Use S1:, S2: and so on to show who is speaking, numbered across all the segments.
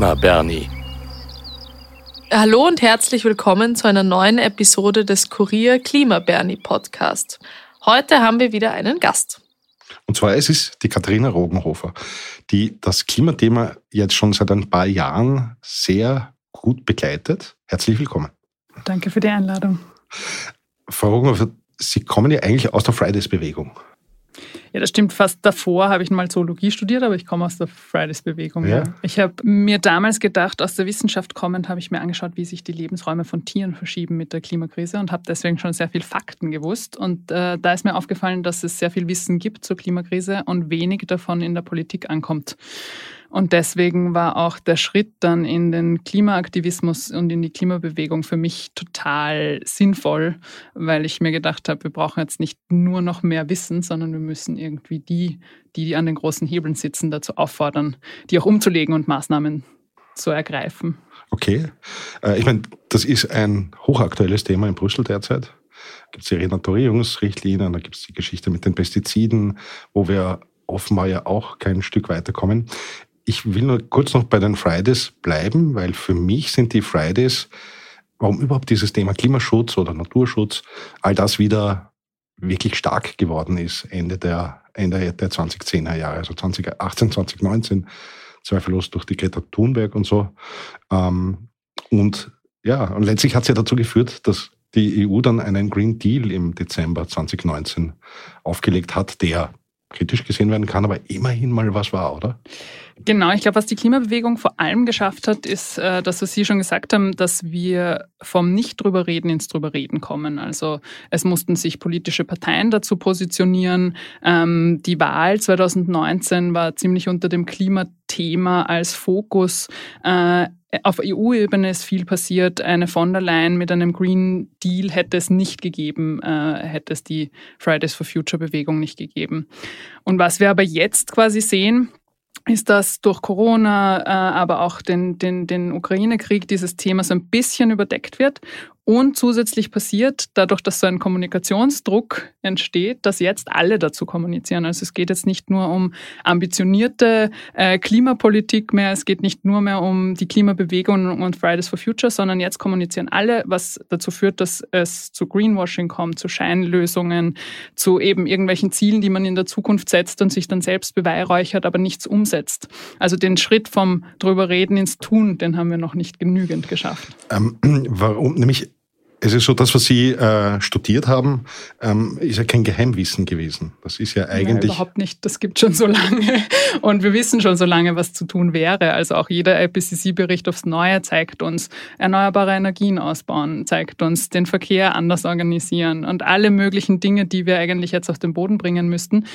S1: Klima Bernie.
S2: Hallo und herzlich willkommen zu einer neuen Episode des Kurier Klima Bernie Podcast. Heute haben wir wieder einen Gast.
S3: Und zwar es ist die Katharina Rogenhofer, die das Klimathema jetzt schon seit ein paar Jahren sehr gut begleitet. Herzlich willkommen.
S4: Danke für die Einladung.
S3: Frau Rogenhofer, Sie kommen ja eigentlich aus der Fridays-Bewegung.
S4: Ja, das stimmt. Fast davor habe ich mal Zoologie studiert, aber ich komme aus der Fridays-Bewegung. Ja. ja. Ich habe mir damals gedacht, aus der Wissenschaft kommend, habe ich mir angeschaut, wie sich die Lebensräume von Tieren verschieben mit der Klimakrise und habe deswegen schon sehr viel Fakten gewusst. Und äh, da ist mir aufgefallen, dass es sehr viel Wissen gibt zur Klimakrise und wenig davon in der Politik ankommt. Und deswegen war auch der Schritt dann in den Klimaaktivismus und in die Klimabewegung für mich total sinnvoll, weil ich mir gedacht habe, wir brauchen jetzt nicht nur noch mehr Wissen, sondern wir müssen irgendwie die, die an den großen Hebeln sitzen, dazu auffordern, die auch umzulegen und Maßnahmen zu ergreifen.
S3: Okay. Äh, ich meine, das ist ein hochaktuelles Thema in Brüssel derzeit. Da gibt es die Renaturierungsrichtlinien, da gibt es die Geschichte mit den Pestiziden, wo wir offenbar ja auch kein Stück weiterkommen. Ich will nur kurz noch bei den Fridays bleiben, weil für mich sind die Fridays, warum überhaupt dieses Thema Klimaschutz oder Naturschutz, all das wieder wirklich stark geworden ist, Ende der, Ende der 2010er Jahre, also 2018, 2019, zweifellos durch die Greta Thunberg und so. Ähm, und ja, und letztlich hat es ja dazu geführt, dass die EU dann einen Green Deal im Dezember 2019 aufgelegt hat, der kritisch gesehen werden kann, aber immerhin mal was war, oder?
S4: Genau, ich glaube, was die Klimabewegung vor allem geschafft hat, ist, äh, dass was Sie schon gesagt haben, dass wir vom Nicht drüber reden ins drüber reden kommen. Also es mussten sich politische Parteien dazu positionieren. Ähm, die Wahl 2019 war ziemlich unter dem Klimathema als Fokus. Äh, auf EU-Ebene ist viel passiert. Eine von der Leyen mit einem Green Deal hätte es nicht gegeben, äh, hätte es die Fridays for Future Bewegung nicht gegeben. Und was wir aber jetzt quasi sehen, ist, dass durch Corona, äh, aber auch den, den, den Ukraine-Krieg dieses Thema so ein bisschen überdeckt wird und zusätzlich passiert, dadurch, dass so ein Kommunikationsdruck entsteht, dass jetzt alle dazu kommunizieren. Also es geht jetzt nicht nur um ambitionierte äh, Klimapolitik mehr, es geht nicht nur mehr um die Klimabewegung und Fridays for Future, sondern jetzt kommunizieren alle, was dazu führt, dass es zu Greenwashing kommt, zu Scheinlösungen, zu eben irgendwelchen Zielen, die man in der Zukunft setzt und sich dann selbst beweihräuchert, aber nichts umsetzt. Also den Schritt vom drüber reden ins Tun, den haben wir noch nicht genügend geschafft.
S3: Ähm, warum? Nämlich es ist so, das, was Sie äh, studiert haben, ähm, ist ja kein Geheimwissen gewesen. Das ist ja eigentlich.
S4: Ja, überhaupt nicht. Das gibt schon so lange. Und wir wissen schon so lange, was zu tun wäre. Also auch jeder IPCC-Bericht aufs Neue zeigt uns, erneuerbare Energien ausbauen, zeigt uns den Verkehr anders organisieren und alle möglichen Dinge, die wir eigentlich jetzt auf den Boden bringen müssten.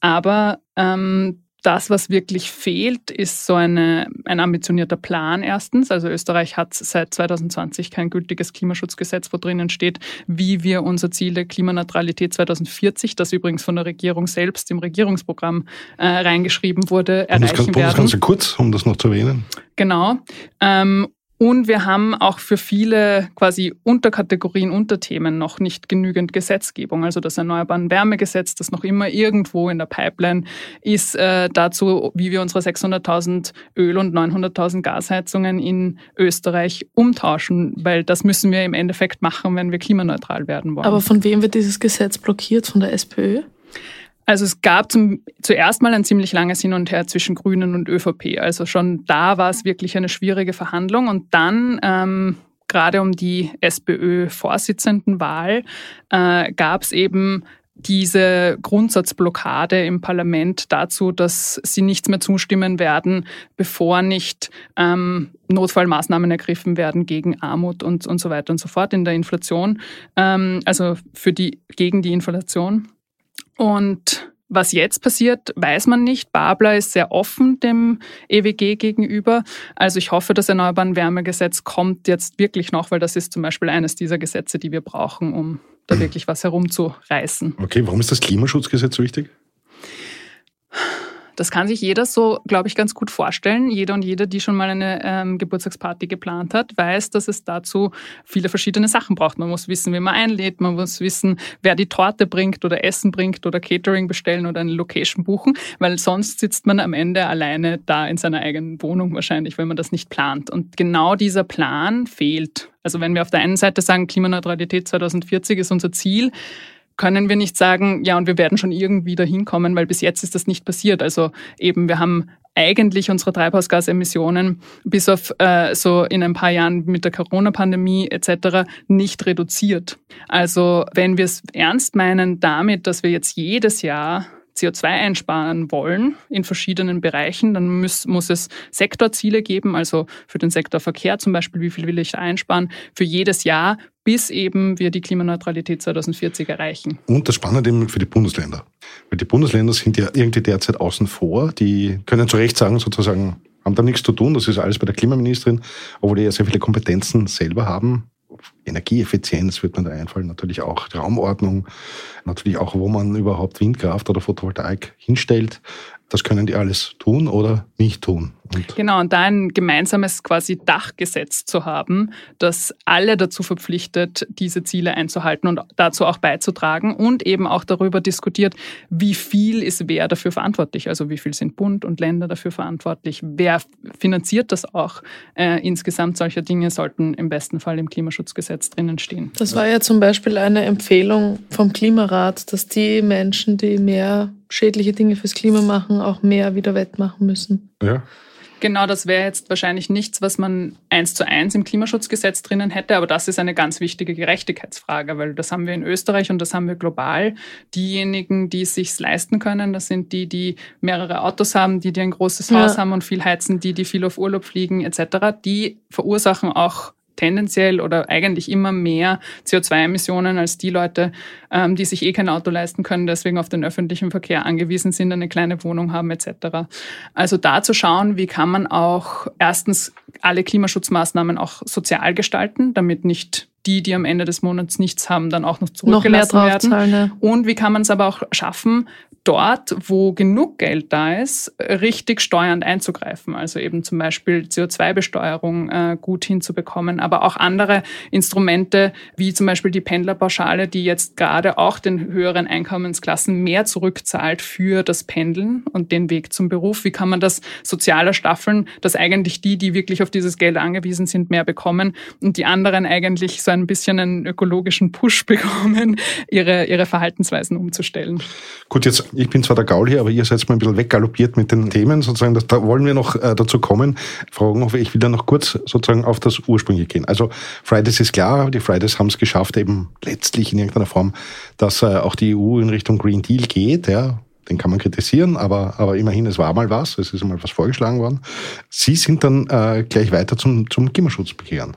S4: Aber ähm, das, was wirklich fehlt, ist so eine, ein ambitionierter Plan erstens. Also Österreich hat seit 2020 kein gültiges Klimaschutzgesetz, wo drinnen steht, wie wir unser Ziel der Klimaneutralität 2040, das übrigens von der Regierung selbst im Regierungsprogramm äh, reingeschrieben wurde, erreichen
S3: das kann,
S4: werden.
S3: Das Ganze kurz, um das noch zu erwähnen.
S4: Genau. Ähm, und wir haben auch für viele quasi Unterkategorien, Unterthemen noch nicht genügend Gesetzgebung. Also das Erneuerbaren Wärmegesetz, das noch immer irgendwo in der Pipeline ist, äh, dazu, wie wir unsere 600.000 Öl- und 900.000 Gasheizungen in Österreich umtauschen, weil das müssen wir im Endeffekt machen, wenn wir klimaneutral werden wollen.
S2: Aber von wem wird dieses Gesetz blockiert? Von der SPÖ?
S4: Also es gab zum, zuerst mal ein ziemlich langes Hin und Her zwischen Grünen und ÖVP. Also schon da war es wirklich eine schwierige Verhandlung. Und dann, ähm, gerade um die SPÖ-Vorsitzendenwahl, äh, gab es eben diese Grundsatzblockade im Parlament dazu, dass sie nichts mehr zustimmen werden, bevor nicht ähm, Notfallmaßnahmen ergriffen werden gegen Armut und, und so weiter und so fort in der Inflation, ähm, also für die, gegen die Inflation. Und was jetzt passiert, weiß man nicht. Babler ist sehr offen dem EWG gegenüber. Also ich hoffe, das Erneuerbaren Wärmegesetz kommt jetzt wirklich noch, weil das ist zum Beispiel eines dieser Gesetze, die wir brauchen, um da wirklich was herumzureißen.
S3: Okay, warum ist das Klimaschutzgesetz so wichtig?
S4: Das kann sich jeder so, glaube ich, ganz gut vorstellen. Jeder und jede, die schon mal eine ähm, Geburtstagsparty geplant hat, weiß, dass es dazu viele verschiedene Sachen braucht. Man muss wissen, wie man einlädt, man muss wissen, wer die Torte bringt oder Essen bringt oder Catering bestellen oder eine Location buchen, weil sonst sitzt man am Ende alleine da in seiner eigenen Wohnung wahrscheinlich, wenn man das nicht plant. Und genau dieser Plan fehlt. Also wenn wir auf der einen Seite sagen, Klimaneutralität 2040 ist unser Ziel, können wir nicht sagen, ja, und wir werden schon irgendwie dahin kommen, weil bis jetzt ist das nicht passiert. Also eben, wir haben eigentlich unsere Treibhausgasemissionen bis auf äh, so in ein paar Jahren mit der Corona-Pandemie etc. nicht reduziert. Also wenn wir es ernst meinen damit, dass wir jetzt jedes Jahr CO2 einsparen wollen in verschiedenen Bereichen, dann muss, muss es Sektorziele geben, also für den Sektor Verkehr zum Beispiel, wie viel will ich einsparen, für jedes Jahr, bis eben wir die Klimaneutralität 2040 erreichen.
S3: Und das Spannende eben für die Bundesländer. Weil die Bundesländer sind ja irgendwie derzeit außen vor, die können zu Recht sagen, sozusagen, haben da nichts zu tun, das ist alles bei der Klimaministerin, obwohl die ja sehr viele Kompetenzen selber haben Energieeffizienz wird mir da einfallen, natürlich auch Raumordnung, natürlich auch, wo man überhaupt Windkraft oder Photovoltaik hinstellt. Das können die alles tun oder nicht tun.
S4: Und genau, und da ein gemeinsames quasi Dachgesetz zu haben, das alle dazu verpflichtet, diese Ziele einzuhalten und dazu auch beizutragen und eben auch darüber diskutiert, wie viel ist wer dafür verantwortlich, also wie viel sind Bund und Länder dafür verantwortlich, wer finanziert das auch. Äh, insgesamt solche Dinge sollten im besten Fall im Klimaschutzgesetz drinnen stehen.
S2: Das war ja zum Beispiel eine Empfehlung vom Klimarat, dass die Menschen, die mehr schädliche Dinge fürs Klima machen, auch mehr wieder wettmachen müssen.
S3: Ja.
S4: Genau, das wäre jetzt wahrscheinlich nichts, was man eins zu eins im Klimaschutzgesetz drinnen hätte, aber das ist eine ganz wichtige Gerechtigkeitsfrage, weil das haben wir in Österreich und das haben wir global. Diejenigen, die es sich leisten können, das sind die, die mehrere Autos haben, die, die ein großes Haus ja. haben und viel heizen, die, die viel auf Urlaub fliegen etc., die verursachen auch tendenziell oder eigentlich immer mehr CO2-Emissionen als die Leute, ähm, die sich eh kein Auto leisten können, deswegen auf den öffentlichen Verkehr angewiesen sind, eine kleine Wohnung haben etc. Also da zu schauen, wie kann man auch erstens alle Klimaschutzmaßnahmen auch sozial gestalten, damit nicht die, die am Ende des Monats nichts haben, dann auch noch zurückgelassen noch werden. Zahlen. Und wie kann man es aber auch schaffen, dort, wo genug Geld da ist, richtig steuernd einzugreifen. Also eben zum Beispiel CO2-Besteuerung äh, gut hinzubekommen, aber auch andere Instrumente, wie zum Beispiel die Pendlerpauschale, die jetzt gerade auch den höheren Einkommensklassen mehr zurückzahlt für das Pendeln und den Weg zum Beruf. Wie kann man das sozialer staffeln, dass eigentlich die, die wirklich auf dieses Geld angewiesen sind, mehr bekommen und die anderen eigentlich so ein bisschen einen ökologischen Push bekommen, ihre, ihre Verhaltensweisen umzustellen.
S3: Gut, jetzt ich bin zwar der Gaul hier, aber ihr seid mal ein bisschen weggaloppiert mit den Themen, sozusagen, da wollen wir noch äh, dazu kommen. Frau Rogenhofer, ich will da noch kurz sozusagen auf das Ursprüngliche gehen. Also Fridays ist klar, die Fridays haben es geschafft, eben letztlich in irgendeiner Form, dass äh, auch die EU in Richtung Green Deal geht, ja, den kann man kritisieren, aber, aber immerhin, es war mal was, es ist mal was vorgeschlagen worden. Sie sind dann äh, gleich weiter zum, zum Klimaschutzbegehren.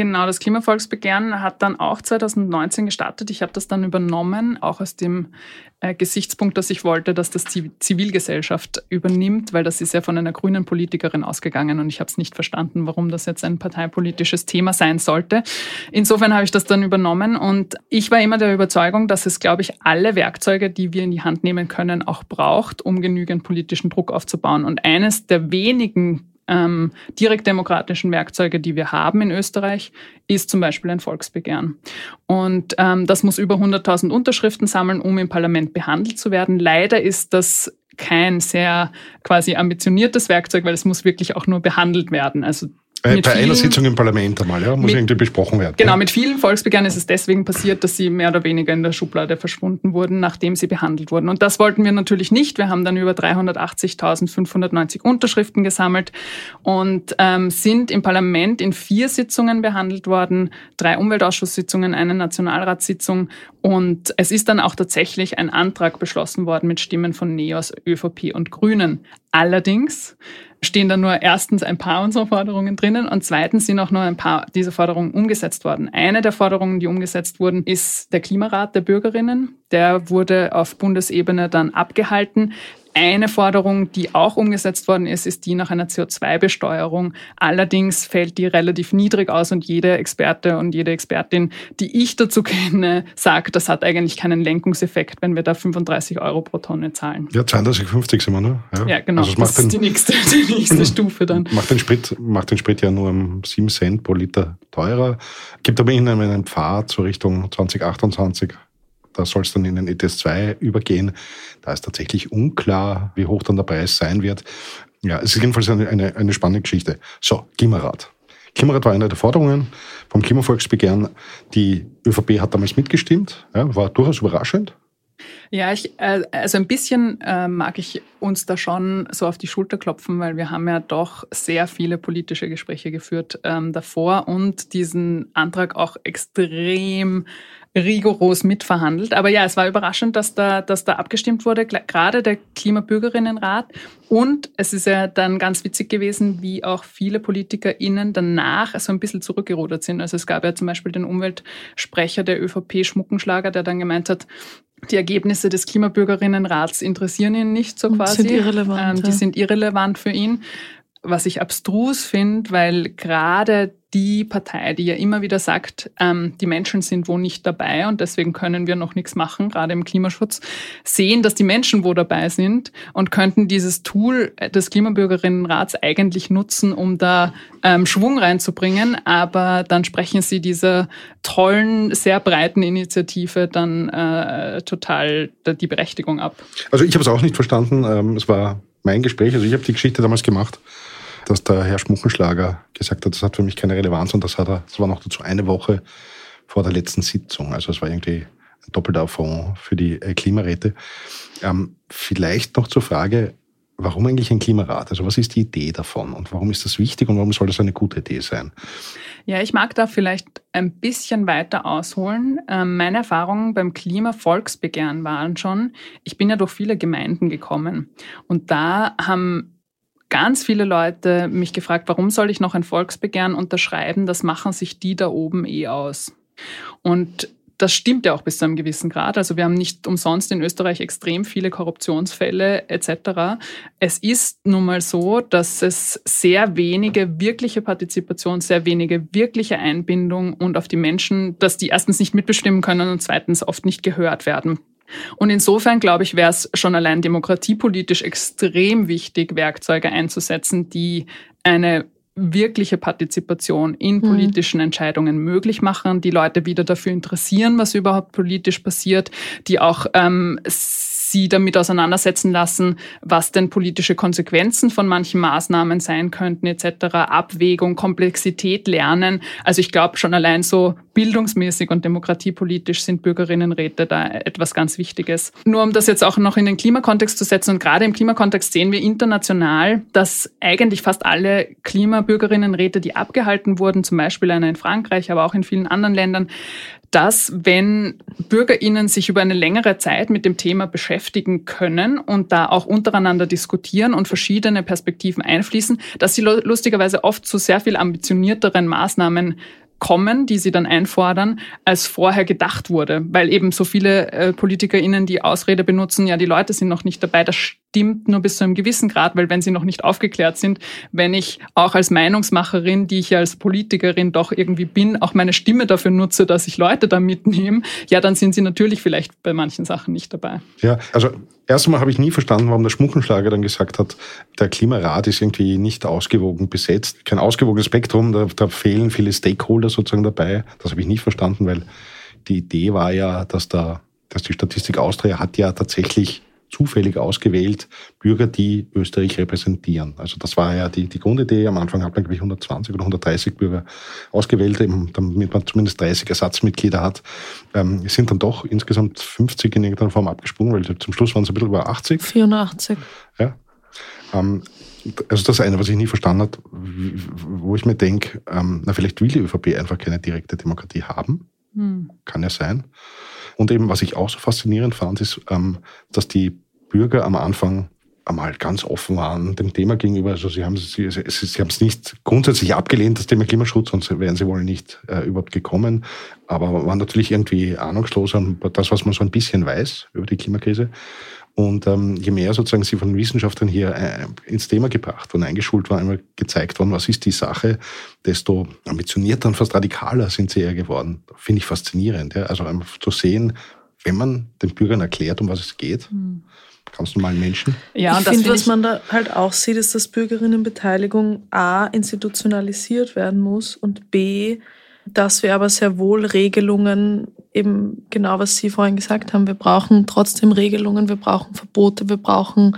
S4: Genau, das Klimavolksbegehren hat dann auch 2019 gestartet. Ich habe das dann übernommen, auch aus dem äh, Gesichtspunkt, dass ich wollte, dass das Zivilgesellschaft übernimmt, weil das ist ja von einer grünen Politikerin ausgegangen und ich habe es nicht verstanden, warum das jetzt ein parteipolitisches Thema sein sollte. Insofern habe ich das dann übernommen und ich war immer der Überzeugung, dass es, glaube ich, alle Werkzeuge, die wir in die Hand nehmen können, auch braucht, um genügend politischen Druck aufzubauen. Und eines der wenigen ähm, direktdemokratischen Werkzeuge, die wir haben in Österreich, ist zum Beispiel ein Volksbegehren. Und ähm, das muss über 100.000 Unterschriften sammeln, um im Parlament behandelt zu werden. Leider ist das kein sehr quasi ambitioniertes Werkzeug, weil es muss wirklich auch nur behandelt werden. Also
S3: bei, bei vielen, einer Sitzung im Parlament einmal, ja, muss mit, irgendwie besprochen werden.
S4: Genau, ja. mit vielen Volksbegehren ist es deswegen passiert, dass sie mehr oder weniger in der Schublade verschwunden wurden, nachdem sie behandelt wurden. Und das wollten wir natürlich nicht. Wir haben dann über 380.590 Unterschriften gesammelt und ähm, sind im Parlament in vier Sitzungen behandelt worden, drei Umweltausschusssitzungen, eine Nationalratssitzung. Und es ist dann auch tatsächlich ein Antrag beschlossen worden mit Stimmen von NEOS, ÖVP und Grünen. Allerdings stehen da nur erstens ein paar unserer Forderungen drinnen und zweitens sind auch nur ein paar dieser Forderungen umgesetzt worden. Eine der Forderungen, die umgesetzt wurden, ist der Klimarat der Bürgerinnen. Der wurde auf Bundesebene dann abgehalten. Eine Forderung, die auch umgesetzt worden ist, ist die nach einer CO2-Besteuerung. Allerdings fällt die relativ niedrig aus und jede Experte und jede Expertin, die ich dazu kenne, sagt, das hat eigentlich keinen Lenkungseffekt, wenn wir da 35 Euro pro Tonne zahlen.
S3: Ja, 32,50 sind wir, ne?
S4: Ja, ja genau. Also das, das ist den, die nächste, die nächste Stufe dann.
S3: Macht den, Sprit, macht den Sprit ja nur um 7 Cent pro Liter teurer. Gibt aber ihnen einen Pfad zur Richtung 2028 da soll es dann in den ETS2 übergehen. Da ist tatsächlich unklar, wie hoch dann der Preis sein wird. Ja, es ist jedenfalls eine, eine, eine spannende Geschichte. So, Klimarat. Klimarat war eine der Forderungen vom Klimavolksbegehren. Die ÖVP hat damals mitgestimmt, ja, war durchaus überraschend.
S4: Ja, ich, äh, also ein bisschen äh, mag ich uns da schon so auf die Schulter klopfen, weil wir haben ja doch sehr viele politische Gespräche geführt ähm, davor und diesen Antrag auch extrem rigoros mitverhandelt. Aber ja, es war überraschend, dass da, dass da abgestimmt wurde, gerade der Klimabürgerinnenrat. Und es ist ja dann ganz witzig gewesen, wie auch viele PolitikerInnen danach so ein bisschen zurückgerudert sind. Also es gab ja zum Beispiel den Umweltsprecher der ÖVP Schmuckenschlager, der dann gemeint hat, die Ergebnisse des Klimabürgerinnenrats interessieren ihn nicht so quasi.
S2: Die Sind irrelevant,
S4: ähm, die sind irrelevant für ihn was ich abstrus finde, weil gerade die Partei, die ja immer wieder sagt, ähm, die Menschen sind wo nicht dabei und deswegen können wir noch nichts machen, gerade im Klimaschutz, sehen, dass die Menschen wo dabei sind und könnten dieses Tool des Klimabürgerinnenrats eigentlich nutzen, um da ähm, Schwung reinzubringen. Aber dann sprechen sie dieser tollen, sehr breiten Initiative dann äh, total die Berechtigung ab.
S3: Also ich habe es auch nicht verstanden. Ähm, es war mein Gespräch. Also ich habe die Geschichte damals gemacht dass der Herr Schmuckenschlager gesagt hat, das hat für mich keine Relevanz und das hat er, das war noch dazu eine Woche vor der letzten Sitzung. Also es war irgendwie ein doppelter Fonds für die äh, Klimaräte. Ähm, vielleicht noch zur Frage, warum eigentlich ein Klimarat? Also was ist die Idee davon und warum ist das wichtig und warum soll das eine gute Idee sein?
S4: Ja, ich mag da vielleicht ein bisschen weiter ausholen. Ähm, meine Erfahrungen beim Klimavolksbegehren waren schon, ich bin ja durch viele Gemeinden gekommen und da haben ganz viele Leute mich gefragt, warum soll ich noch ein Volksbegehren unterschreiben? Das machen sich die da oben eh aus. Und das stimmt ja auch bis zu einem gewissen Grad. Also wir haben nicht umsonst in Österreich extrem viele Korruptionsfälle etc. Es ist nun mal so, dass es sehr wenige wirkliche Partizipation, sehr wenige wirkliche Einbindung und auf die Menschen, dass die erstens nicht mitbestimmen können und zweitens oft nicht gehört werden. Und insofern, glaube ich, wäre es schon allein demokratiepolitisch extrem wichtig, Werkzeuge einzusetzen, die eine wirkliche Partizipation in mhm. politischen. Entscheidungen möglich machen, die Leute wieder dafür interessieren, was überhaupt politisch passiert, die auch ähm, sie damit auseinandersetzen lassen, was denn politische Konsequenzen von manchen Maßnahmen sein könnten etc., Abwägung, Komplexität lernen. Also ich glaube schon allein so bildungsmäßig und demokratiepolitisch sind Bürgerinnenräte da etwas ganz Wichtiges. Nur um das jetzt auch noch in den Klimakontext zu setzen und gerade im Klimakontext sehen wir international, dass eigentlich fast alle Klimabürgerinnenräte, die abgehalten wurden, zum Beispiel einer in Frankreich, aber auch in vielen anderen Ländern, dass wenn Bürgerinnen sich über eine längere Zeit mit dem Thema beschäftigen können und da auch untereinander diskutieren und verschiedene Perspektiven einfließen, dass sie lustigerweise oft zu sehr viel ambitionierteren Maßnahmen kommen, die sie dann einfordern, als vorher gedacht wurde. Weil eben so viele äh, PolitikerInnen die Ausrede benutzen, ja, die Leute sind noch nicht dabei. Das stimmt nur bis zu einem gewissen Grad, weil wenn sie noch nicht aufgeklärt sind, wenn ich auch als Meinungsmacherin, die ich ja als Politikerin doch irgendwie bin, auch meine Stimme dafür nutze, dass ich Leute da mitnehme, ja, dann sind sie natürlich vielleicht bei manchen Sachen nicht dabei.
S3: Ja, also Erstmal habe ich nie verstanden, warum der Schmuckenschlager dann gesagt hat, der Klimarat ist irgendwie nicht ausgewogen besetzt. Kein ausgewogenes Spektrum, da, da fehlen viele Stakeholder sozusagen dabei. Das habe ich nie verstanden, weil die Idee war ja, dass, da, dass die Statistik Austria hat ja tatsächlich zufällig ausgewählt Bürger, die Österreich repräsentieren. Also das war ja die, die Grundidee. Am Anfang hat man, glaube ich, 120 oder 130 Bürger ausgewählt, damit man zumindest 30 Ersatzmitglieder hat. Ähm, es sind dann doch insgesamt 50 in irgendeiner Form abgesprungen, weil zum Schluss waren es ein bisschen über 80.
S2: 84.
S3: Ja. Ähm, also das eine, was ich nie verstanden habe, wo ich mir denke, ähm, na vielleicht will die ÖVP einfach keine direkte Demokratie haben. Hm. Kann ja sein. Und eben, was ich auch so faszinierend fand, ist, ähm, dass die Bürger am Anfang einmal ganz offen waren dem Thema gegenüber. Also sie haben sie, sie, sie haben es nicht grundsätzlich abgelehnt, das Thema Klimaschutz, sonst wären sie wohl nicht äh, überhaupt gekommen. Aber waren natürlich irgendwie ahnungslos an das, was man so ein bisschen weiß über die Klimakrise. Und ähm, je mehr sozusagen sie von Wissenschaftlern hier äh, ins Thema gebracht wurden, eingeschult worden, einmal gezeigt worden, was ist die Sache, desto ambitionierter und fast radikaler sind sie eher geworden. Finde ich faszinierend. Ja? Also einfach zu sehen, wenn man den Bürgern erklärt, um was es geht, mhm. ganz normalen Menschen.
S2: Ja, und ich finde, was man da halt auch sieht, ist, dass Bürgerinnenbeteiligung A institutionalisiert werden muss und B dass wir aber sehr wohl Regelungen, eben genau was Sie vorhin gesagt haben, wir brauchen trotzdem Regelungen, wir brauchen Verbote, wir brauchen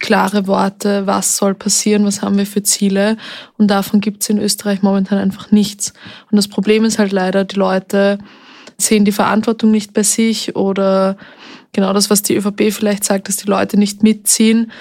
S2: klare Worte, was soll passieren, was haben wir für Ziele. Und davon gibt es in Österreich momentan einfach nichts. Und das Problem ist halt leider, die Leute sehen die Verantwortung nicht bei sich oder genau das, was die ÖVP vielleicht sagt, dass die Leute nicht mitziehen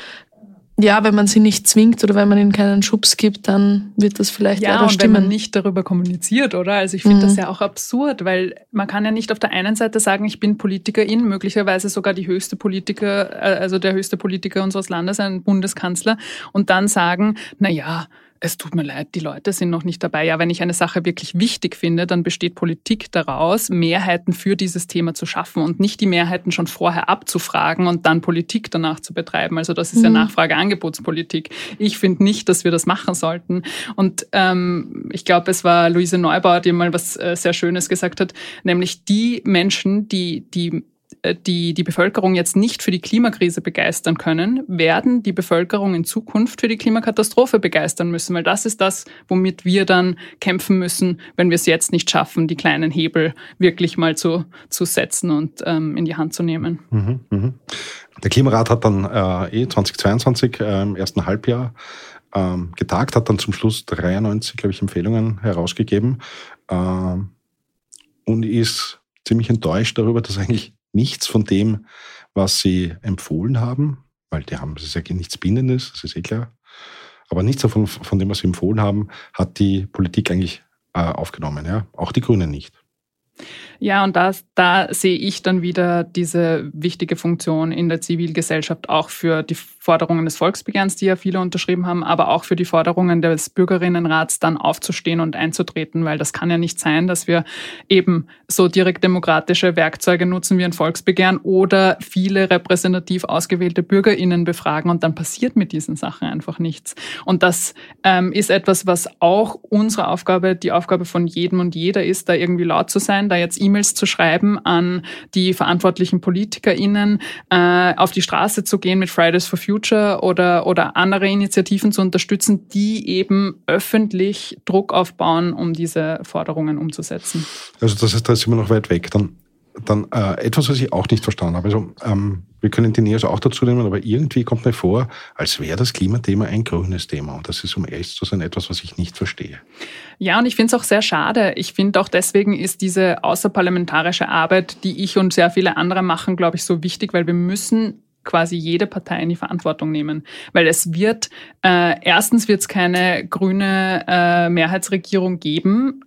S2: ja, wenn man sie nicht zwingt oder wenn man ihnen keinen Schubs gibt, dann wird das vielleicht
S4: ja, leider und stimmen. wenn man nicht darüber kommuniziert, oder? Also ich finde mhm. das ja auch absurd, weil man kann ja nicht auf der einen Seite sagen, ich bin Politikerin, möglicherweise sogar die höchste Politiker, äh, also der höchste Politiker unseres Landes, ein Bundeskanzler, und dann sagen, na ja, es tut mir leid, die Leute sind noch nicht dabei. Ja, wenn ich eine Sache wirklich wichtig finde, dann besteht Politik daraus, Mehrheiten für dieses Thema zu schaffen und nicht die Mehrheiten schon vorher abzufragen und dann Politik danach zu betreiben. Also das ist mhm. ja Nachfrage-Angebotspolitik. Ich finde nicht, dass wir das machen sollten. Und ähm, ich glaube, es war Luise Neubauer, die mal was äh, sehr Schönes gesagt hat, nämlich die Menschen, die die die die Bevölkerung jetzt nicht für die Klimakrise begeistern können, werden die Bevölkerung in Zukunft für die Klimakatastrophe begeistern müssen, weil das ist das, womit wir dann kämpfen müssen, wenn wir es jetzt nicht schaffen, die kleinen Hebel wirklich mal zu, zu setzen und ähm, in die Hand zu nehmen. Mhm,
S3: mh. Der Klimarat hat dann äh, eh 2022 äh, im ersten Halbjahr ähm, getagt, hat dann zum Schluss 93, glaube ich, Empfehlungen herausgegeben äh, und ist ziemlich enttäuscht darüber, dass eigentlich nichts von dem, was sie empfohlen haben, weil die haben, das ist ja nichts Bindendes, das ist eh klar. Aber nichts davon, von dem, was sie empfohlen haben, hat die Politik eigentlich äh, aufgenommen. Ja? Auch die Grünen nicht.
S4: Ja, und das, da sehe ich dann wieder diese wichtige Funktion in der Zivilgesellschaft auch für die Forderungen des Volksbegehrens, die ja viele unterschrieben haben, aber auch für die Forderungen des Bürgerinnenrats dann aufzustehen und einzutreten, weil das kann ja nicht sein, dass wir eben so direkt demokratische Werkzeuge nutzen wie ein Volksbegehren oder viele repräsentativ ausgewählte Bürgerinnen befragen und dann passiert mit diesen Sachen einfach nichts. Und das ähm, ist etwas, was auch unsere Aufgabe, die Aufgabe von jedem und jeder ist, da irgendwie laut zu sein, da jetzt E-Mails zu schreiben an die verantwortlichen PolitikerInnen, äh, auf die Straße zu gehen mit Fridays for Future oder, oder andere Initiativen zu unterstützen, die eben öffentlich Druck aufbauen, um diese Forderungen umzusetzen.
S3: Also das heißt, da sind wir noch weit weg. Dann dann äh, etwas, was ich auch nicht verstanden habe. Also ähm, wir können die Neos auch dazu nehmen, aber irgendwie kommt mir vor, als wäre das Klimathema ein grünes Thema. Und das ist, um ehrlich zu sein, etwas, was ich nicht verstehe.
S4: Ja, und ich finde es auch sehr schade. Ich finde auch deswegen ist diese außerparlamentarische Arbeit, die ich und sehr viele andere machen, glaube ich, so wichtig, weil wir müssen quasi jede Partei in die Verantwortung nehmen. Weil es wird, äh, erstens wird es keine grüne äh, Mehrheitsregierung geben,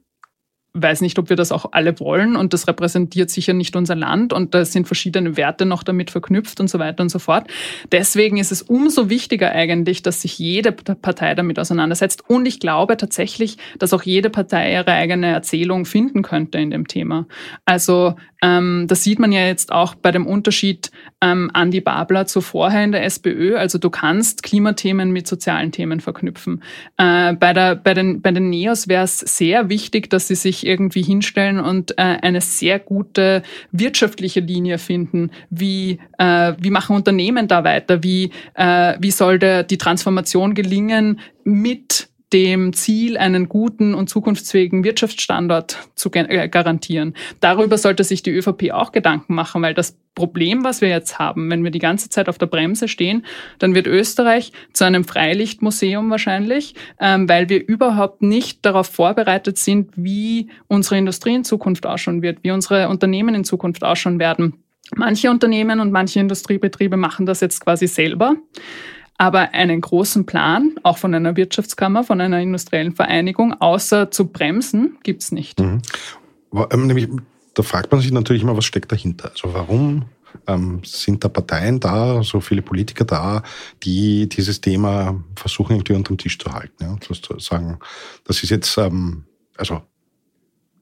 S4: weiß nicht, ob wir das auch alle wollen und das repräsentiert sicher nicht unser Land und da sind verschiedene Werte noch damit verknüpft und so weiter und so fort. Deswegen ist es umso wichtiger eigentlich, dass sich jede Partei damit auseinandersetzt und ich glaube tatsächlich, dass auch jede Partei ihre eigene Erzählung finden könnte in dem Thema. Also ähm, das sieht man ja jetzt auch bei dem Unterschied ähm, Andi Babler zu vorher in der SPÖ. Also du kannst Klimathemen mit sozialen Themen verknüpfen. Äh, bei, der, bei, den, bei den Neos wäre es sehr wichtig, dass sie sich irgendwie hinstellen und äh, eine sehr gute wirtschaftliche Linie finden. Wie, äh, wie machen Unternehmen da weiter? Wie, äh, wie soll der, die Transformation gelingen mit dem Ziel, einen guten und zukunftsfähigen Wirtschaftsstandort zu äh, garantieren. Darüber sollte sich die ÖVP auch Gedanken machen, weil das Problem, was wir jetzt haben, wenn wir die ganze Zeit auf der Bremse stehen, dann wird Österreich zu einem Freilichtmuseum wahrscheinlich, ähm, weil wir überhaupt nicht darauf vorbereitet sind, wie unsere Industrie in Zukunft ausschauen wird, wie unsere Unternehmen in Zukunft ausschauen werden. Manche Unternehmen und manche Industriebetriebe machen das jetzt quasi selber. Aber einen großen Plan, auch von einer Wirtschaftskammer, von einer industriellen Vereinigung, außer zu bremsen, gibt's nicht. Mhm.
S3: Ähm, nämlich, da fragt man sich natürlich immer, was steckt dahinter? Also warum ähm, sind da Parteien da, so viele Politiker da, die dieses Thema versuchen irgendwie unter dem Tisch zu halten? Ja? Das zu sagen, das ist jetzt, ähm, also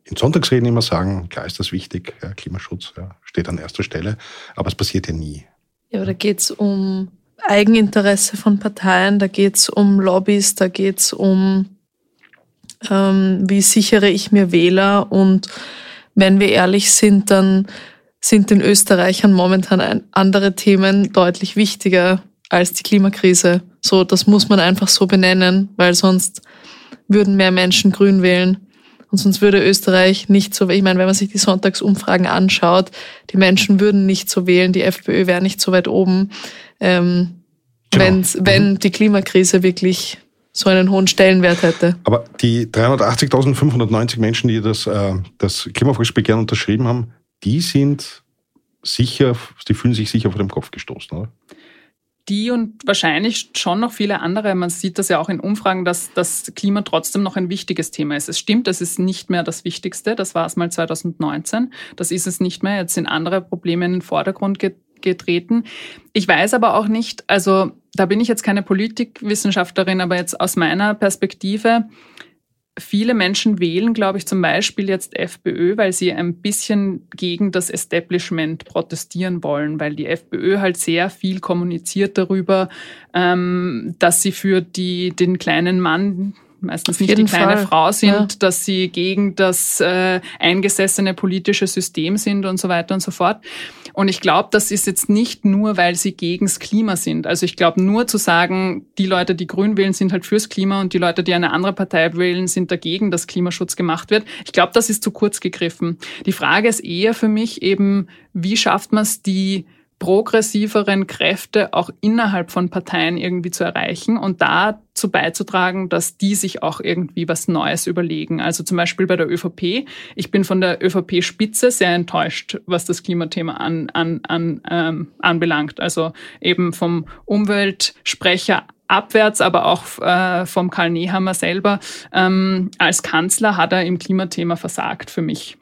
S3: in Sonntagsreden immer sagen, klar ist das wichtig, ja, Klimaschutz ja, steht an erster Stelle, aber es passiert ja nie.
S2: Ja, aber da geht es um Eigeninteresse von Parteien, da geht es um Lobbys, da geht es um, ähm, wie sichere ich mir Wähler. Und wenn wir ehrlich sind, dann sind den Österreichern momentan andere Themen deutlich wichtiger als die Klimakrise. So, das muss man einfach so benennen, weil sonst würden mehr Menschen grün wählen. Und sonst würde Österreich nicht so, ich meine, wenn man sich die Sonntagsumfragen anschaut, die Menschen würden nicht so wählen, die FPÖ wäre nicht so weit oben, ähm, genau. wenn mhm. die Klimakrise wirklich so einen hohen Stellenwert hätte.
S3: Aber die 380.590 Menschen, die das, äh, das Klimavolksbegehren unterschrieben haben, die sind sicher, die fühlen sich sicher vor dem Kopf gestoßen, oder?
S4: die und wahrscheinlich schon noch viele andere. Man sieht das ja auch in Umfragen, dass das Klima trotzdem noch ein wichtiges Thema ist. Es stimmt, es ist nicht mehr das Wichtigste. Das war es mal 2019. Das ist es nicht mehr. Jetzt sind andere Probleme in den Vordergrund getreten. Ich weiß aber auch nicht, also da bin ich jetzt keine Politikwissenschaftlerin, aber jetzt aus meiner Perspektive, Viele Menschen wählen, glaube ich, zum Beispiel jetzt FPÖ, weil sie ein bisschen gegen das Establishment protestieren wollen, weil die FPÖ halt sehr viel kommuniziert darüber, ähm, dass sie für die, den kleinen Mann meistens nicht die kleine Fall. Frau sind, ja. dass sie gegen das äh, eingesessene politische System sind und so weiter und so fort. Und ich glaube, das ist jetzt nicht nur, weil sie gegens Klima sind. Also ich glaube, nur zu sagen, die Leute, die grün wählen, sind halt fürs Klima und die Leute, die eine andere Partei wählen, sind dagegen, dass Klimaschutz gemacht wird. Ich glaube, das ist zu kurz gegriffen. Die Frage ist eher für mich eben, wie schafft man es, die progressiveren Kräfte auch innerhalb von Parteien irgendwie zu erreichen und dazu beizutragen, dass die sich auch irgendwie was Neues überlegen. Also zum Beispiel bei der ÖVP. Ich bin von der ÖVP-Spitze sehr enttäuscht, was das Klimathema an, an, an, ähm, anbelangt. Also eben vom Umweltsprecher abwärts, aber auch äh, vom Karl Nehammer selber. Ähm, als Kanzler hat er im Klimathema versagt für mich.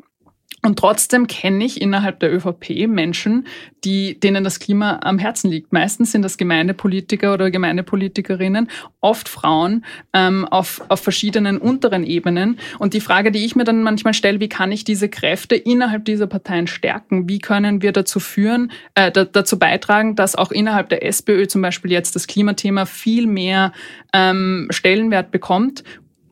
S4: Und trotzdem kenne ich innerhalb der ÖVP Menschen, die, denen das Klima am Herzen liegt. Meistens sind das Gemeindepolitiker oder Gemeindepolitikerinnen, oft Frauen ähm, auf, auf verschiedenen unteren Ebenen. Und die Frage, die ich mir dann manchmal stelle, wie kann ich diese Kräfte innerhalb dieser Parteien stärken? Wie können wir dazu führen, äh, dazu beitragen, dass auch innerhalb der SPÖ zum Beispiel jetzt das Klimathema viel mehr ähm, Stellenwert bekommt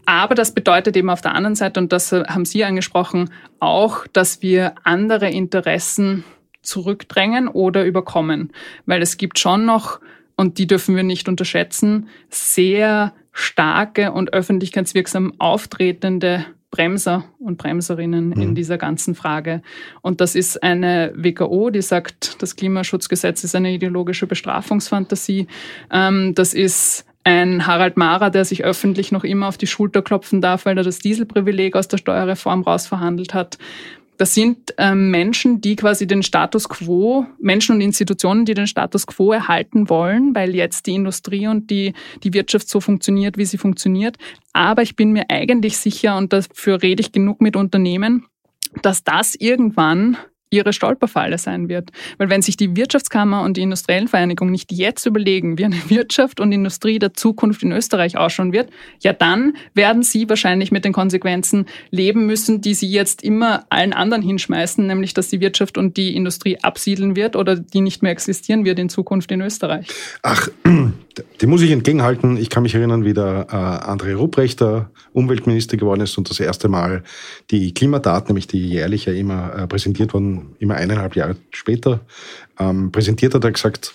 S4: aber das bedeutet eben auf der anderen Seite, und das haben Sie angesprochen, auch, dass wir andere Interessen zurückdrängen oder überkommen. Weil es gibt schon noch, und die dürfen wir nicht unterschätzen, sehr starke und öffentlichkeitswirksam auftretende Bremser und Bremserinnen mhm. in dieser ganzen Frage. Und das ist eine WKO, die sagt, das Klimaschutzgesetz ist eine ideologische Bestrafungsfantasie. Ähm, das ist ein Harald Mara, der sich öffentlich noch immer auf die Schulter klopfen darf, weil er das Dieselprivileg aus der Steuerreform rausverhandelt hat. Das sind ähm, Menschen, die quasi den Status quo, Menschen und Institutionen, die den Status quo erhalten wollen, weil jetzt die Industrie und die, die Wirtschaft so funktioniert, wie sie funktioniert. Aber ich bin mir eigentlich sicher, und dafür rede ich genug mit Unternehmen, dass das irgendwann ihre Stolperfalle sein wird. Weil wenn sich die Wirtschaftskammer und die Industriellen Vereinigung nicht jetzt überlegen, wie eine Wirtschaft und Industrie der Zukunft in Österreich ausschauen wird, ja dann werden sie wahrscheinlich mit den Konsequenzen leben müssen, die sie jetzt immer allen anderen hinschmeißen, nämlich dass die Wirtschaft und die Industrie absiedeln wird oder die nicht mehr existieren wird in Zukunft in Österreich.
S3: Ach, die muss ich entgegenhalten. Ich kann mich erinnern, wie der äh, André Rupprechter Umweltminister geworden ist und das erste Mal die Klimadaten, nämlich die jährlich ja immer äh, präsentiert wurden, immer eineinhalb Jahre später, ähm, präsentiert hat er gesagt,